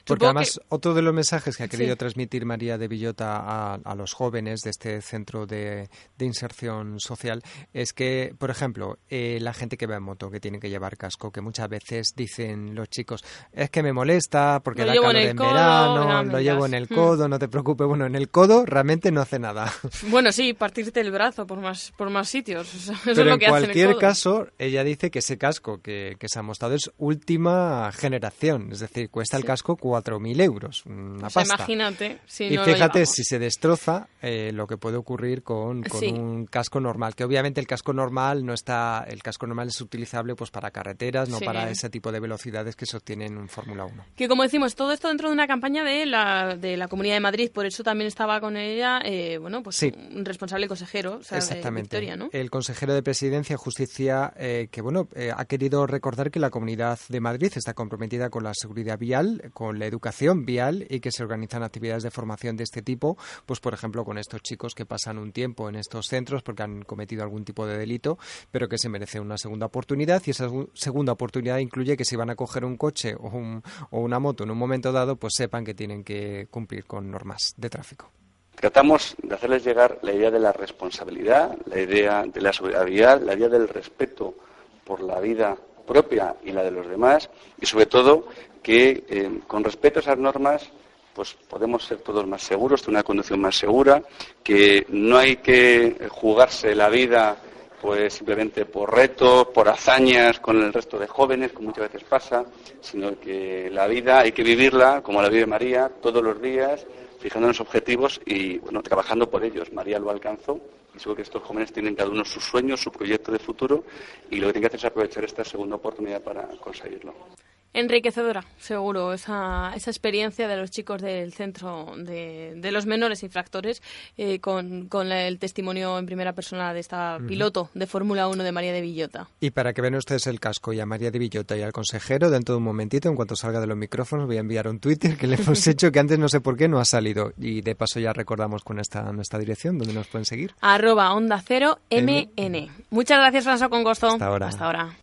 Porque Supongo además que- otro de los mensajes que ha querido Sí. transmitir María de Villota a, a los jóvenes de este centro de, de inserción social es que, por ejemplo, eh, la gente que va en moto, que tiene que llevar casco, que muchas veces dicen los chicos, es que me molesta porque Lo da llevo en calor el verano, no, lo llevo das". en el Mm. codo, no te preocupes. Bueno, en el codo realmente no hace nada. Bueno, sí, partirte el brazo por más, por más sitios. Eso es Pero lo en que hacen cualquier el codo. caso, ella dice que ese casco que, que se ha mostrado es última generación, es decir, cuesta el casco 4.000 euros, una Pues pasta. imagínate si y no fíjate si se destroza eh, lo que puede ocurrir con, con Sí. un casco normal, que obviamente el casco normal no está, el casco normal es utilizable pues para carreteras, no Sí. para ese tipo de velocidades que se obtienen en Fórmula 1. Que como decimos, todo esto dentro de una una campaña de la, de la Comunidad de Madrid, por eso también estaba con ella, eh, bueno, pues Sí. un responsable consejero, o sea, de Exactamente. Victoria, ¿no? El consejero de Presidencia y Justicia, eh, que bueno, eh, ha querido recordar que la Comunidad de Madrid está comprometida con la seguridad vial, con la educación vial y que se organizan actividades de formación de este tipo, pues por ejemplo con estos chicos que pasan un tiempo en estos centros porque han cometido algún tipo de delito, pero que se merece una segunda oportunidad y esa segu- segunda oportunidad incluye que si van a coger un coche o, un- o una moto en un momento dado, pues sepan que tienen que cumplir con normas de tráfico. Tratamos de hacerles llegar la idea de la responsabilidad, la idea de la vial, la idea del respeto por la vida propia y la de los demás y sobre todo que eh, con respeto a esas normas pues podemos ser todos más seguros, tener una conducción más segura, que no hay que jugarse la vida pues simplemente por retos, por hazañas con el resto de jóvenes, como muchas veces pasa, sino que la vida hay que vivirla como la vive María todos los días, fijándonos objetivos y bueno, trabajando por ellos. María lo alcanzó y seguro que estos jóvenes tienen cada uno sus sueños, su proyecto de futuro y lo que tienen que hacer es aprovechar esta segunda oportunidad para conseguirlo. Enriquecedora, seguro, esa, esa experiencia de los chicos del centro de, de los menores infractores eh, con, con el testimonio en primera persona de esta piloto de Fórmula 1 de María de Villota. Y para que vean ustedes el casco y a María de Villota y al consejero, dentro de un momentito, en cuanto salga de los micrófonos, voy a enviar un Twitter que le hemos hecho que antes no sé por qué no ha salido. Y de paso ya recordamos con esta nuestra dirección donde nos pueden seguir. Arroba Onda Cero MN. Muchas gracias, François Congosto. Hasta ahora. Hasta ahora.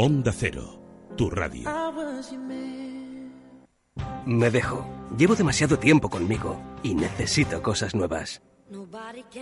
Onda Cero, tu radio. Me dejo. Llevo demasiado tiempo conmigo y necesito cosas nuevas.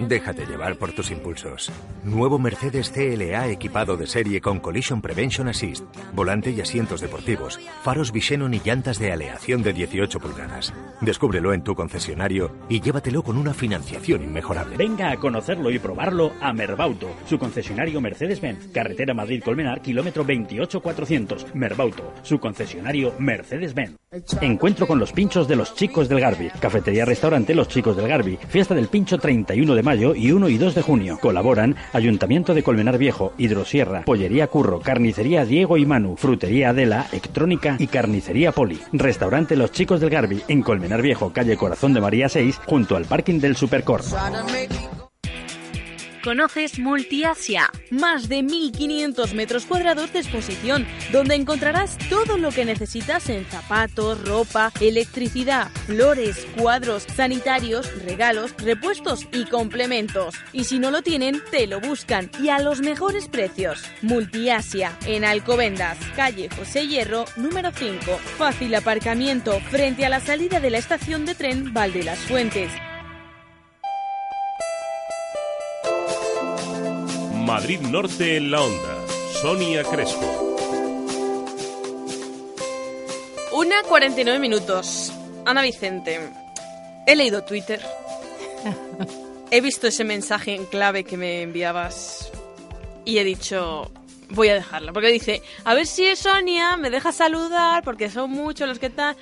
Déjate llevar por tus impulsos. Nuevo Mercedes CLA equipado de serie con Collision Prevention Assist, volante y asientos deportivos, faros Visenon y llantas de aleación de 18 pulgadas. Descúbrelo en tu concesionario y llévatelo con una financiación inmejorable. Venga a conocerlo y probarlo a Merbauto, su concesionario Mercedes-Benz, carretera Madrid-Colmenar, kilómetro 28400. Merbauto, su concesionario Mercedes-Benz. Encuentro con los pinchos de los chicos del Garbi. Cafetería-restaurante Los Chicos del Garbi. Fiesta del Pincho 31 de mayo y 1 y 2 de junio. Colaboran Ayuntamiento de Colmenar Viejo, Hidrosierra, Pollería Curro, Carnicería Diego y Manu, Frutería Adela, Electrónica y Carnicería Poli. Restaurante Los Chicos del Garbi en Colmenar Viejo, calle Corazón de María 6, junto al parking del Supercor. ¿Conoces Multiasia? Más de 1.500 metros cuadrados de exposición, donde encontrarás todo lo que necesitas en zapatos, ropa, electricidad, flores, cuadros, sanitarios, regalos, repuestos y complementos. Y si no lo tienen, te lo buscan y a los mejores precios. Multiasia, en Alcobendas, calle José Hierro, número 5. Fácil aparcamiento frente a la salida de la estación de tren Valde las Fuentes. Madrid Norte en la Onda. Sonia Crespo. Una 49 minutos. Ana Vicente, he leído Twitter. He visto ese mensaje en clave que me enviabas y he dicho, voy a dejarla. Porque dice, a ver si Sonia me deja saludar porque son muchos los que están...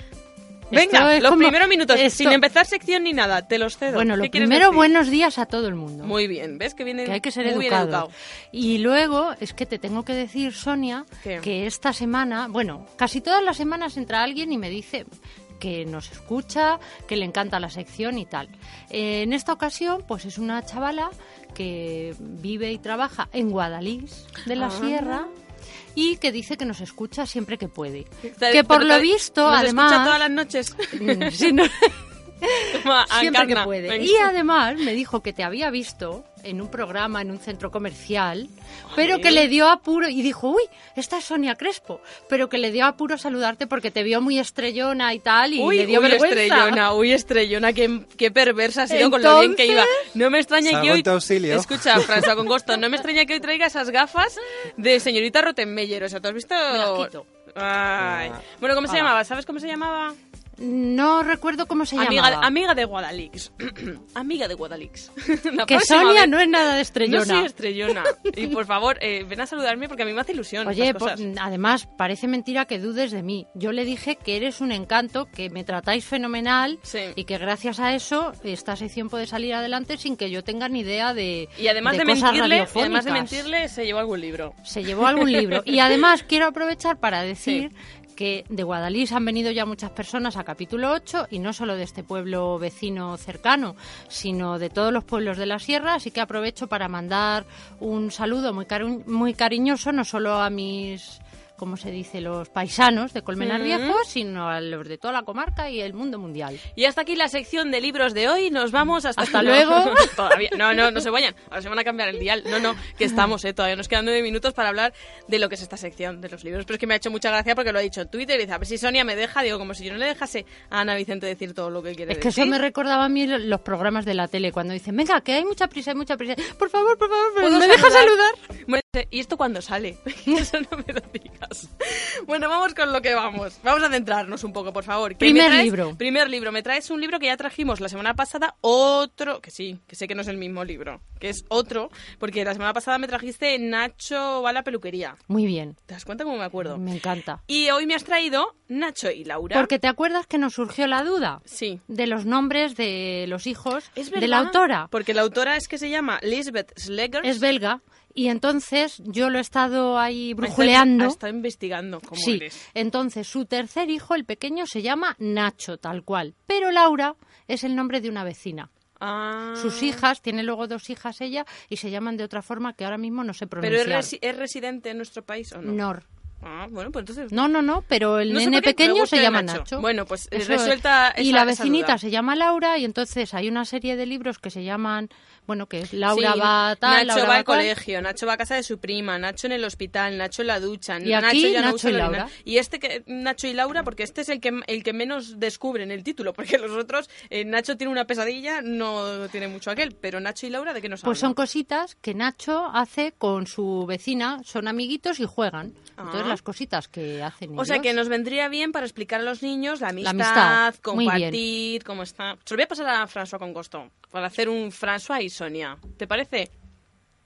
Venga, los como- primeros minutos, esto- sin empezar sección ni nada, te los cedo. Bueno, lo ¿Qué quieres primero, decir? buenos días a todo el mundo. Muy bien, ¿ves que viene que hay que ser muy bien educado. Y luego es que te tengo que decir, Sonia, ¿Qué? que esta semana, bueno, casi todas las semanas entra alguien y me dice que nos escucha, que le encanta la sección y tal. Eh, en esta ocasión, pues es una chavala que vive y trabaja en Guadalís de la Ah. Sierra y que dice que nos escucha siempre que puede. Que por lo visto, ¿nos además... escucha todas las noches? Mm, sí, no- Siempre que puede. Y además me dijo que te había visto en un programa, en un centro comercial, pero que le dio apuro y dijo, uy, esta es Sonia Crespo, pero que le dio apuro saludarte porque te vio muy estrellona y tal y Uy, le dio uy, vergüenza. estrellona, uy, estrellona, qué, qué perversa ha sido con lo bien que iba. No me extraña que hoy... auxilio. Escucha, François con gusto, no me extraña que hoy traiga esas gafas de señorita Rottenmeier, o sea, ¿tú has visto...? Ay. Bueno, ¿cómo se Ah. llamaba? ¿Sabes cómo se llamaba? No recuerdo cómo se llamaba. amiga de Guadalix. amiga de Guadalix. La que próxima Sonia vez- no es nada de estrellona. No soy estrellona. Y por favor, eh, ven a saludarme porque a mí me hace ilusión. Oye, estas cosas. además, parece mentira que dudes de mí. Yo le dije que eres un encanto, que me tratáis fenomenal y que gracias a eso esta sección puede salir adelante sin que yo tenga ni idea de y además de, cosas mentirle, y además de radiofónicas. mentirle, se llevó algún libro. Se llevó algún libro. Y además quiero aprovechar para decir que de Guadalís han venido ya muchas personas a capítulo 8 y no solo de este pueblo vecino cercano, sino de todos los pueblos de la sierra, así que aprovecho para mandar un saludo muy, muy cariñoso no solo a mis como se dice, los paisanos de Colmenar. Viejo, sino a los de toda la comarca y el mundo mundial. Y hasta aquí la sección de libros de hoy. Nos vamos hasta, Hasta luego. Todavía. No, no, no se vayan. Ahora se van a cambiar el dial. No, no, que estamos, ¿eh? Todavía nos quedan nueve minutos para hablar de lo que es esta sección de los libros. Pero es que me ha hecho mucha gracia porque lo ha dicho en Twitter y dice, a ver si Sonia me deja. Digo, como si yo no le dejase a Ana Vicente decir todo lo que quiere Es que decir. eso me recordaba a mí lo- los programas de la tele, cuando dicen, venga, que hay mucha prisa, hay mucha prisa. Por favor, por favor, ¿Puedo ¿me dejas saludar? ¿Y esto cuándo sale? Eso no me lo digas. Bueno, vamos con lo que vamos. Vamos a centrarnos un poco, por favor. ¿Qué Primer traes? libro. Primer libro. Me traes un libro que ya trajimos la semana pasada, otro, que sí, que sé que no es el mismo libro, que es otro, porque la semana pasada me trajiste Nacho va a la peluquería. Muy bien. ¿Te das cuenta cómo me acuerdo? Me encanta. Y hoy me has traído Nacho y Laura. Porque te acuerdas que nos surgió la duda Sí. de los nombres de los hijos Es de la autora. Porque la autora es que se llama Lisbeth Sleggers. Es belga y entonces yo lo he estado ahí brujuleando. estado investigando cómo Sí, eres. entonces su tercer hijo, el pequeño, se llama Nacho, tal cual. Pero Laura es el nombre de una vecina. Ah. Sus hijas, tiene luego dos hijas ella, y se llaman de otra forma que ahora mismo no sé ¿Pero pronunciar. es, resi- es residente en nuestro país o no? Nor. Ah, bueno, pues entonces... No, no, no, pero el No nene pequeño se llama Nacho. Nacho. Bueno, pues, eh, Eso resuelta es. Y la vecinita se llama Laura y entonces hay una serie de libros que se llaman, bueno, que es Laura Sí, va a tal, Nacho Laura va al colegio, Nacho va a casa de su prima, Nacho en el hospital, Nacho en la ducha, Y aquí, Nacho ya no Nacho usa y Laura. Y este que Nacho y Laura, porque este es el que el que menos descubre en el título, porque los otros, eh, Nacho tiene una pesadilla, no tiene mucho aquel, pero Nacho y Laura, ¿de qué nos Pues son cositas que Nacho hace con su vecina, son amiguitos y juegan. Entonces Ah. las cositas que hacen O sea que nos vendría bien para explicar a los niños la amistad, amistad, muy compartir, cómo está. Se lo voy a pasar a François con gusto, para hacer un François Sonia. ¿Te parece?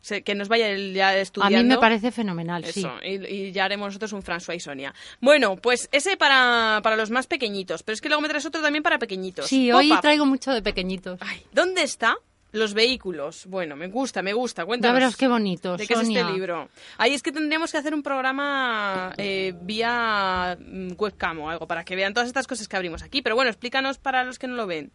Se- que nos vaya él ya A estudiando. mí me parece fenomenal, sí. Eso, y, y ya haremos nosotros un François y Sonia. Bueno, pues ese para, para los más pequeñitos, pero es que luego me traes otro también para pequeñitos. Sí, hoy traigo mucho de pequeñitos. ¿Dónde está? Los vehículos. Bueno, me gusta, me gusta. Cuéntanos. Ya verás qué bonito, ¿De qué Sonia. es este libro? Ahí es que tendríamos que hacer un programa eh, vía mm, webcam o algo para que vean todas estas cosas que abrimos aquí. Pero bueno, explícanos para los que no lo ven.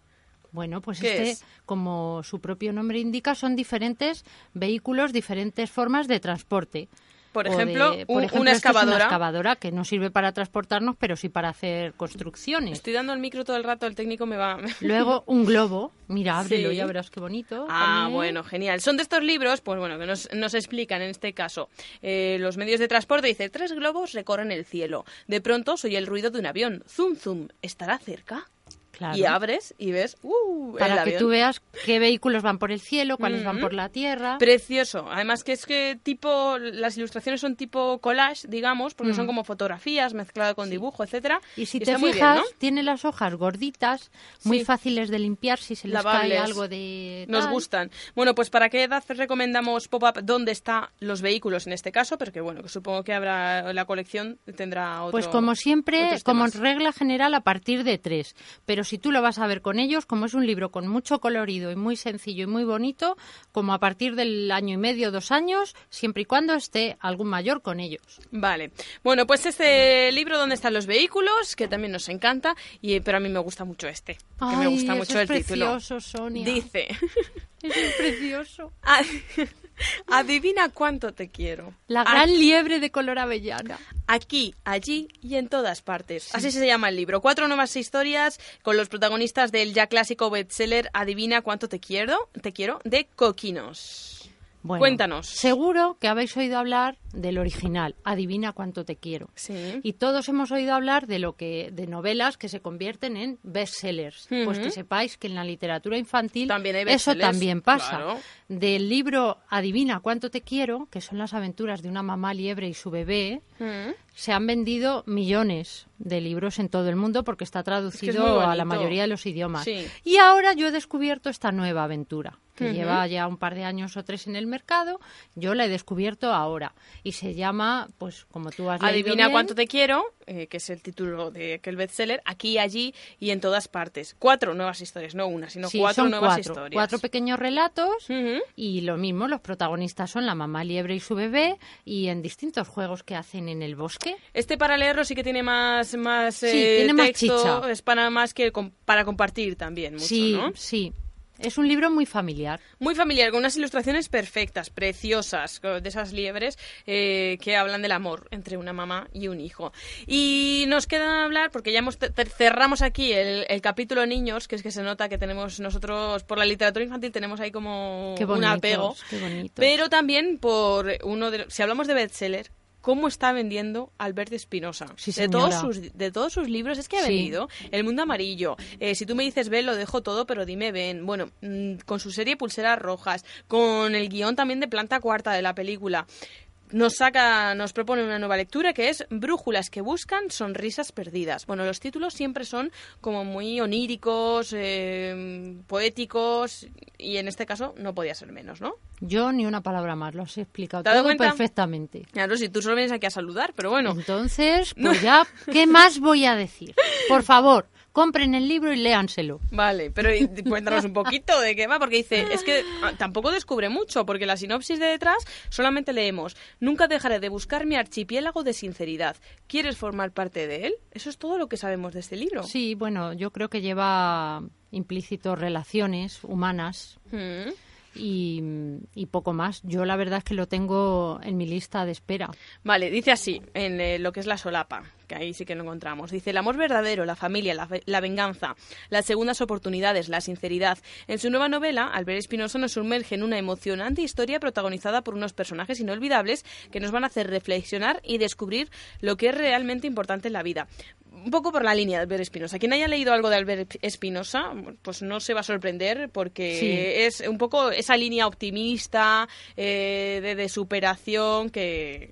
Bueno, pues ¿Qué este, es? como su propio nombre indica, son diferentes vehículos, diferentes formas de transporte. Por ejemplo, de- un- una es excavadora. una excavadora que no sirve para transportarnos, pero sí para hacer construcciones. Estoy dando el micro todo el rato, el técnico me va... Luego un globo. Mira, ábrelo, Sí. ya verás qué bonito. Ah, también. bueno, genial. Son de estos libros, pues bueno, que nos, nos explican en este caso eh, los medios de transporte. Dice, tres globos recorren el cielo. De pronto soy el ruido de un avión. Zum, zum, ¿estará cerca? Claro. Y abres y ves, uh, el Para que tú veas qué vehículos van por el cielo, cuáles van por la tierra. Precioso. Además que es que tipo, las ilustraciones son tipo collage, digamos, porque Mm. son como fotografías mezclado con dibujo, etcétera. Y si te fijas, bien, ¿no? tiene las hojas gorditas, muy Sí. fáciles de limpiar si se les Lavables. cae algo de... Nos gustan. Bueno, pues ¿para qué edad recomendamos Pop-Up? ¿Dónde están los vehículos en este caso? Pero que bueno, que supongo que habrá la colección tendrá otro Pues como siempre, como regla general a partir de tres. Pero si tú lo vas a ver con ellos, como es un libro con mucho colorido y muy sencillo y muy bonito, como a partir del año y medio, dos años, siempre y cuando esté algún mayor con ellos. Vale. Bueno, pues este libro ¿Dónde están los vehículos? Que también nos encanta, y, pero a mí me gusta mucho este. Que me gusta mucho el título. precioso, Sonia. Dice, Eso es precioso. "A- adivina cuánto te quiero. La gran liebre de color avellana. Aquí, allí y en todas partes. Así se llama el libro. Cuatro nuevas historias con los protagonistas del ya clásico bestseller Adivina cuánto te quiero, te quiero, de Coquinos. Bueno, Cuéntanos. Seguro que habéis oído hablar del original, Adivina cuánto te quiero. Sí. Y todos hemos oído hablar de lo que de novelas que se convierten en bestsellers. Pues que sepáis que en la literatura infantil También hay eso también pasa. claro. Del libro Adivina cuánto te quiero, que son las aventuras de una mamá liebre y su bebé, se han vendido millones de libros en todo el mundo porque está traducido a la mayoría de los idiomas. Sí. Y ahora yo he descubierto esta nueva aventura, que lleva ya un par de años o tres en el mercado. Yo la he descubierto ahora y se llama, pues como tú has leído Adivina bien, cuánto te quiero, eh, que es el título de aquel bestseller, aquí, allí y en todas partes. Cuatro nuevas historias, no una, sino Sí, cuatro son nuevas cuatro, historias. cuatro pequeños relatos y lo mismo, los protagonistas son la mamá liebre y su bebé y en distintos juegos que hacen en el bosque. Este para leerlo sí que tiene más, más Sí, eh, tiene más texto, chicha. es para más que para compartir también mucho, sí, ¿no? sí. Es un libro muy familiar. Muy familiar, con unas ilustraciones perfectas, preciosas, de esas liebres eh, que hablan del amor entre una mamá y un hijo. Y nos queda hablar, porque ya hemos cerramos aquí el, el capítulo niños, que es que se nota que tenemos nosotros, por la literatura infantil, tenemos ahí como un apego. Pero también por uno de... Si hablamos de bestseller, ¿cómo está vendiendo Albert Espinosa? Sí, de, todos sus, de todos sus libros es que ha Sí. vendido El Mundo Amarillo. Eh, si tú me dices ven, lo dejo todo, pero dime ven. Bueno, mm, con su serie Pulseras Rojas, con el guion también de Planta Cuarta de la película. Nos saca, nos propone una nueva lectura que es Brújulas que buscan sonrisas perdidas. Bueno, los títulos siempre son como muy oníricos, eh, poéticos, y en este caso no podía ser menos, ¿no? Yo ni una palabra más, lo has explicado ¿Te has dado todo cuenta? perfectamente. Claro, si tú solo vienes aquí a saludar, pero bueno. Entonces, pues ya, ¿qué más voy a decir? Por favor, compren el libro y léanselo. Vale, pero cuéntanos un poquito de qué va, porque dice, es que ah, tampoco descubre mucho, porque la sinopsis de detrás solamente leemos, nunca dejaré de buscar mi archipiélago de sinceridad. ¿Quieres formar parte de él? Eso es todo lo que sabemos de este libro. Sí, bueno, yo creo que lleva implícito relaciones humanas Mm. Y, y poco más. Yo la verdad es que lo tengo en mi lista de espera. Vale, dice así, en eh, lo que es la solapa, que ahí sí que lo encontramos. Dice, el amor verdadero, la familia, la, la venganza, las segundas oportunidades, la sinceridad. En su nueva novela, Albert Espinosa nos sumerge en una emocionante historia protagonizada por unos personajes inolvidables que nos van a hacer reflexionar y descubrir lo que es realmente importante en la vida. Un poco por la línea de Albert Espinosa. Quien haya leído algo de Albert Espinosa, pues no se va a sorprender porque Sí. es un poco esa línea optimista eh, de, de superación que,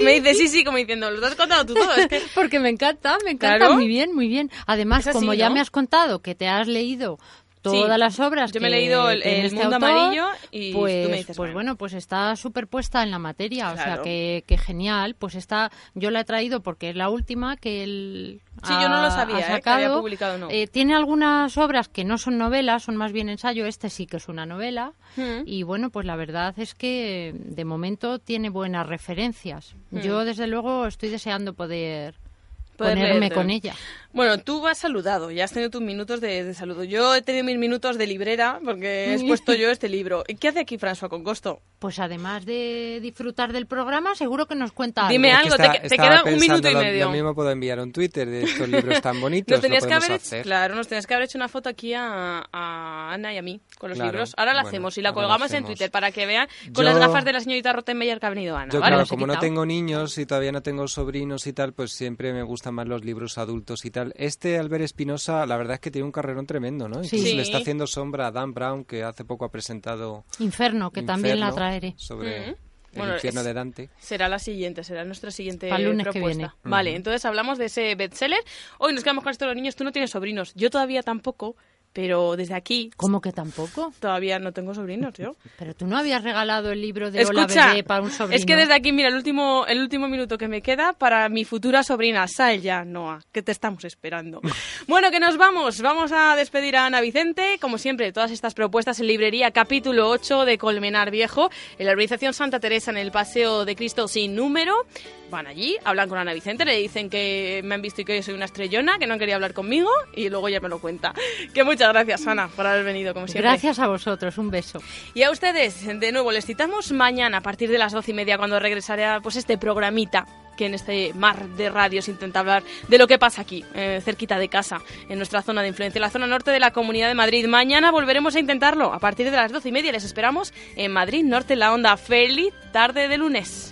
me dice sí, sí, como diciendo, lo has contado tú todo. Es que Porque me encanta, me encanta, Claro. muy bien, muy bien. Además, así, como ya ¿no? me has contado que te has leído todas Sí. las obras Yo me he leído el- este Mundo autor, Amarillo y tú pues, me dices, pues bueno. pues está superpuesta en la materia, o sea que, que genial. Pues está, yo la he traído porque es la última que él Sí, yo no lo sabía, ha ¿eh? que sacado. había publicado, no. Eh, tiene algunas obras que no son novelas, son más bien ensayo. Este sí que es una novela. Mm. Y bueno, pues la verdad es que de momento tiene buenas referencias. Mm. Yo desde luego estoy deseando Poder ponerme leerte. con ella. Bueno, tú has saludado, ya has tenido tus minutos de, de saludo. Yo he tenido mis minutos de librera porque he expuesto yo este libro. ¿Y qué hace aquí François con Costo? Pues además de disfrutar del programa, seguro que nos cuenta Dime algo. algo, te, queda un minuto y lo- medio. Lo mismo puedo enviar un Twitter de estos libros tan bonitos. Nos lo tenías que haber hecho, claro, nos tenías que haber hecho una foto aquí a, a Ana y a mí con los Claro, libros. Ahora la bueno, hacemos y la colgamos en. Twitter para que vean con Yo- las gafas de la señorita Rottenmeier que ha venido Ana. Yo, ¿vale? claro, como no tengo niños y todavía no tengo sobrinos y tal, pues siempre me gustan más los libros adultos y tal. Este Albert Espinosa, la verdad es que tiene un carrerón tremendo, ¿no? Sí. Incluso Sí. le está haciendo sombra a Dan Brown, que hace poco ha presentado Inferno, que también la traeré. Sobre Mm. el Bueno, infierno de Dante. Será la siguiente, será nuestra siguiente Para el lunes que propuesta. viene. Vale, entonces hablamos de ese bestseller. Hoy nos quedamos con esto de los niños. Tú no tienes sobrinos. Yo todavía tampoco, pero desde aquí ¿Cómo que tampoco? todavía no tengo sobrinos yo. Pero tú no habías regalado el libro de Hola Escucha, Bebé para un sobrino. es que desde aquí, mira, el último, el último minuto que me queda para mi futura sobrina, sal ya, Noah, que te estamos esperando. bueno, que nos vamos. Vamos a despedir a Ana Vicente. Como siempre, todas estas propuestas en librería, capítulo 8 de Colmenar Viejo, en la organización Santa Teresa en el Paseo de Cristo sin número. Van allí, hablan con Ana Vicente, le dicen que me han visto y que yo soy una estrellona, que no quería hablar conmigo, y luego ya me lo cuenta. Que muchas Muchas gracias, Ana, por haber venido, como siempre. Gracias a vosotros, un beso. Y a ustedes, de nuevo, les citamos mañana a partir de las doce y media cuando regresará pues, este programita que en este mar de radios intenta hablar de lo que pasa aquí, eh, cerquita de casa, en nuestra zona de influencia, la zona norte de la Comunidad de Madrid. Mañana volveremos a intentarlo a partir de las doce y media. Les esperamos en Madrid Norte, la onda. Feliz tarde de lunes.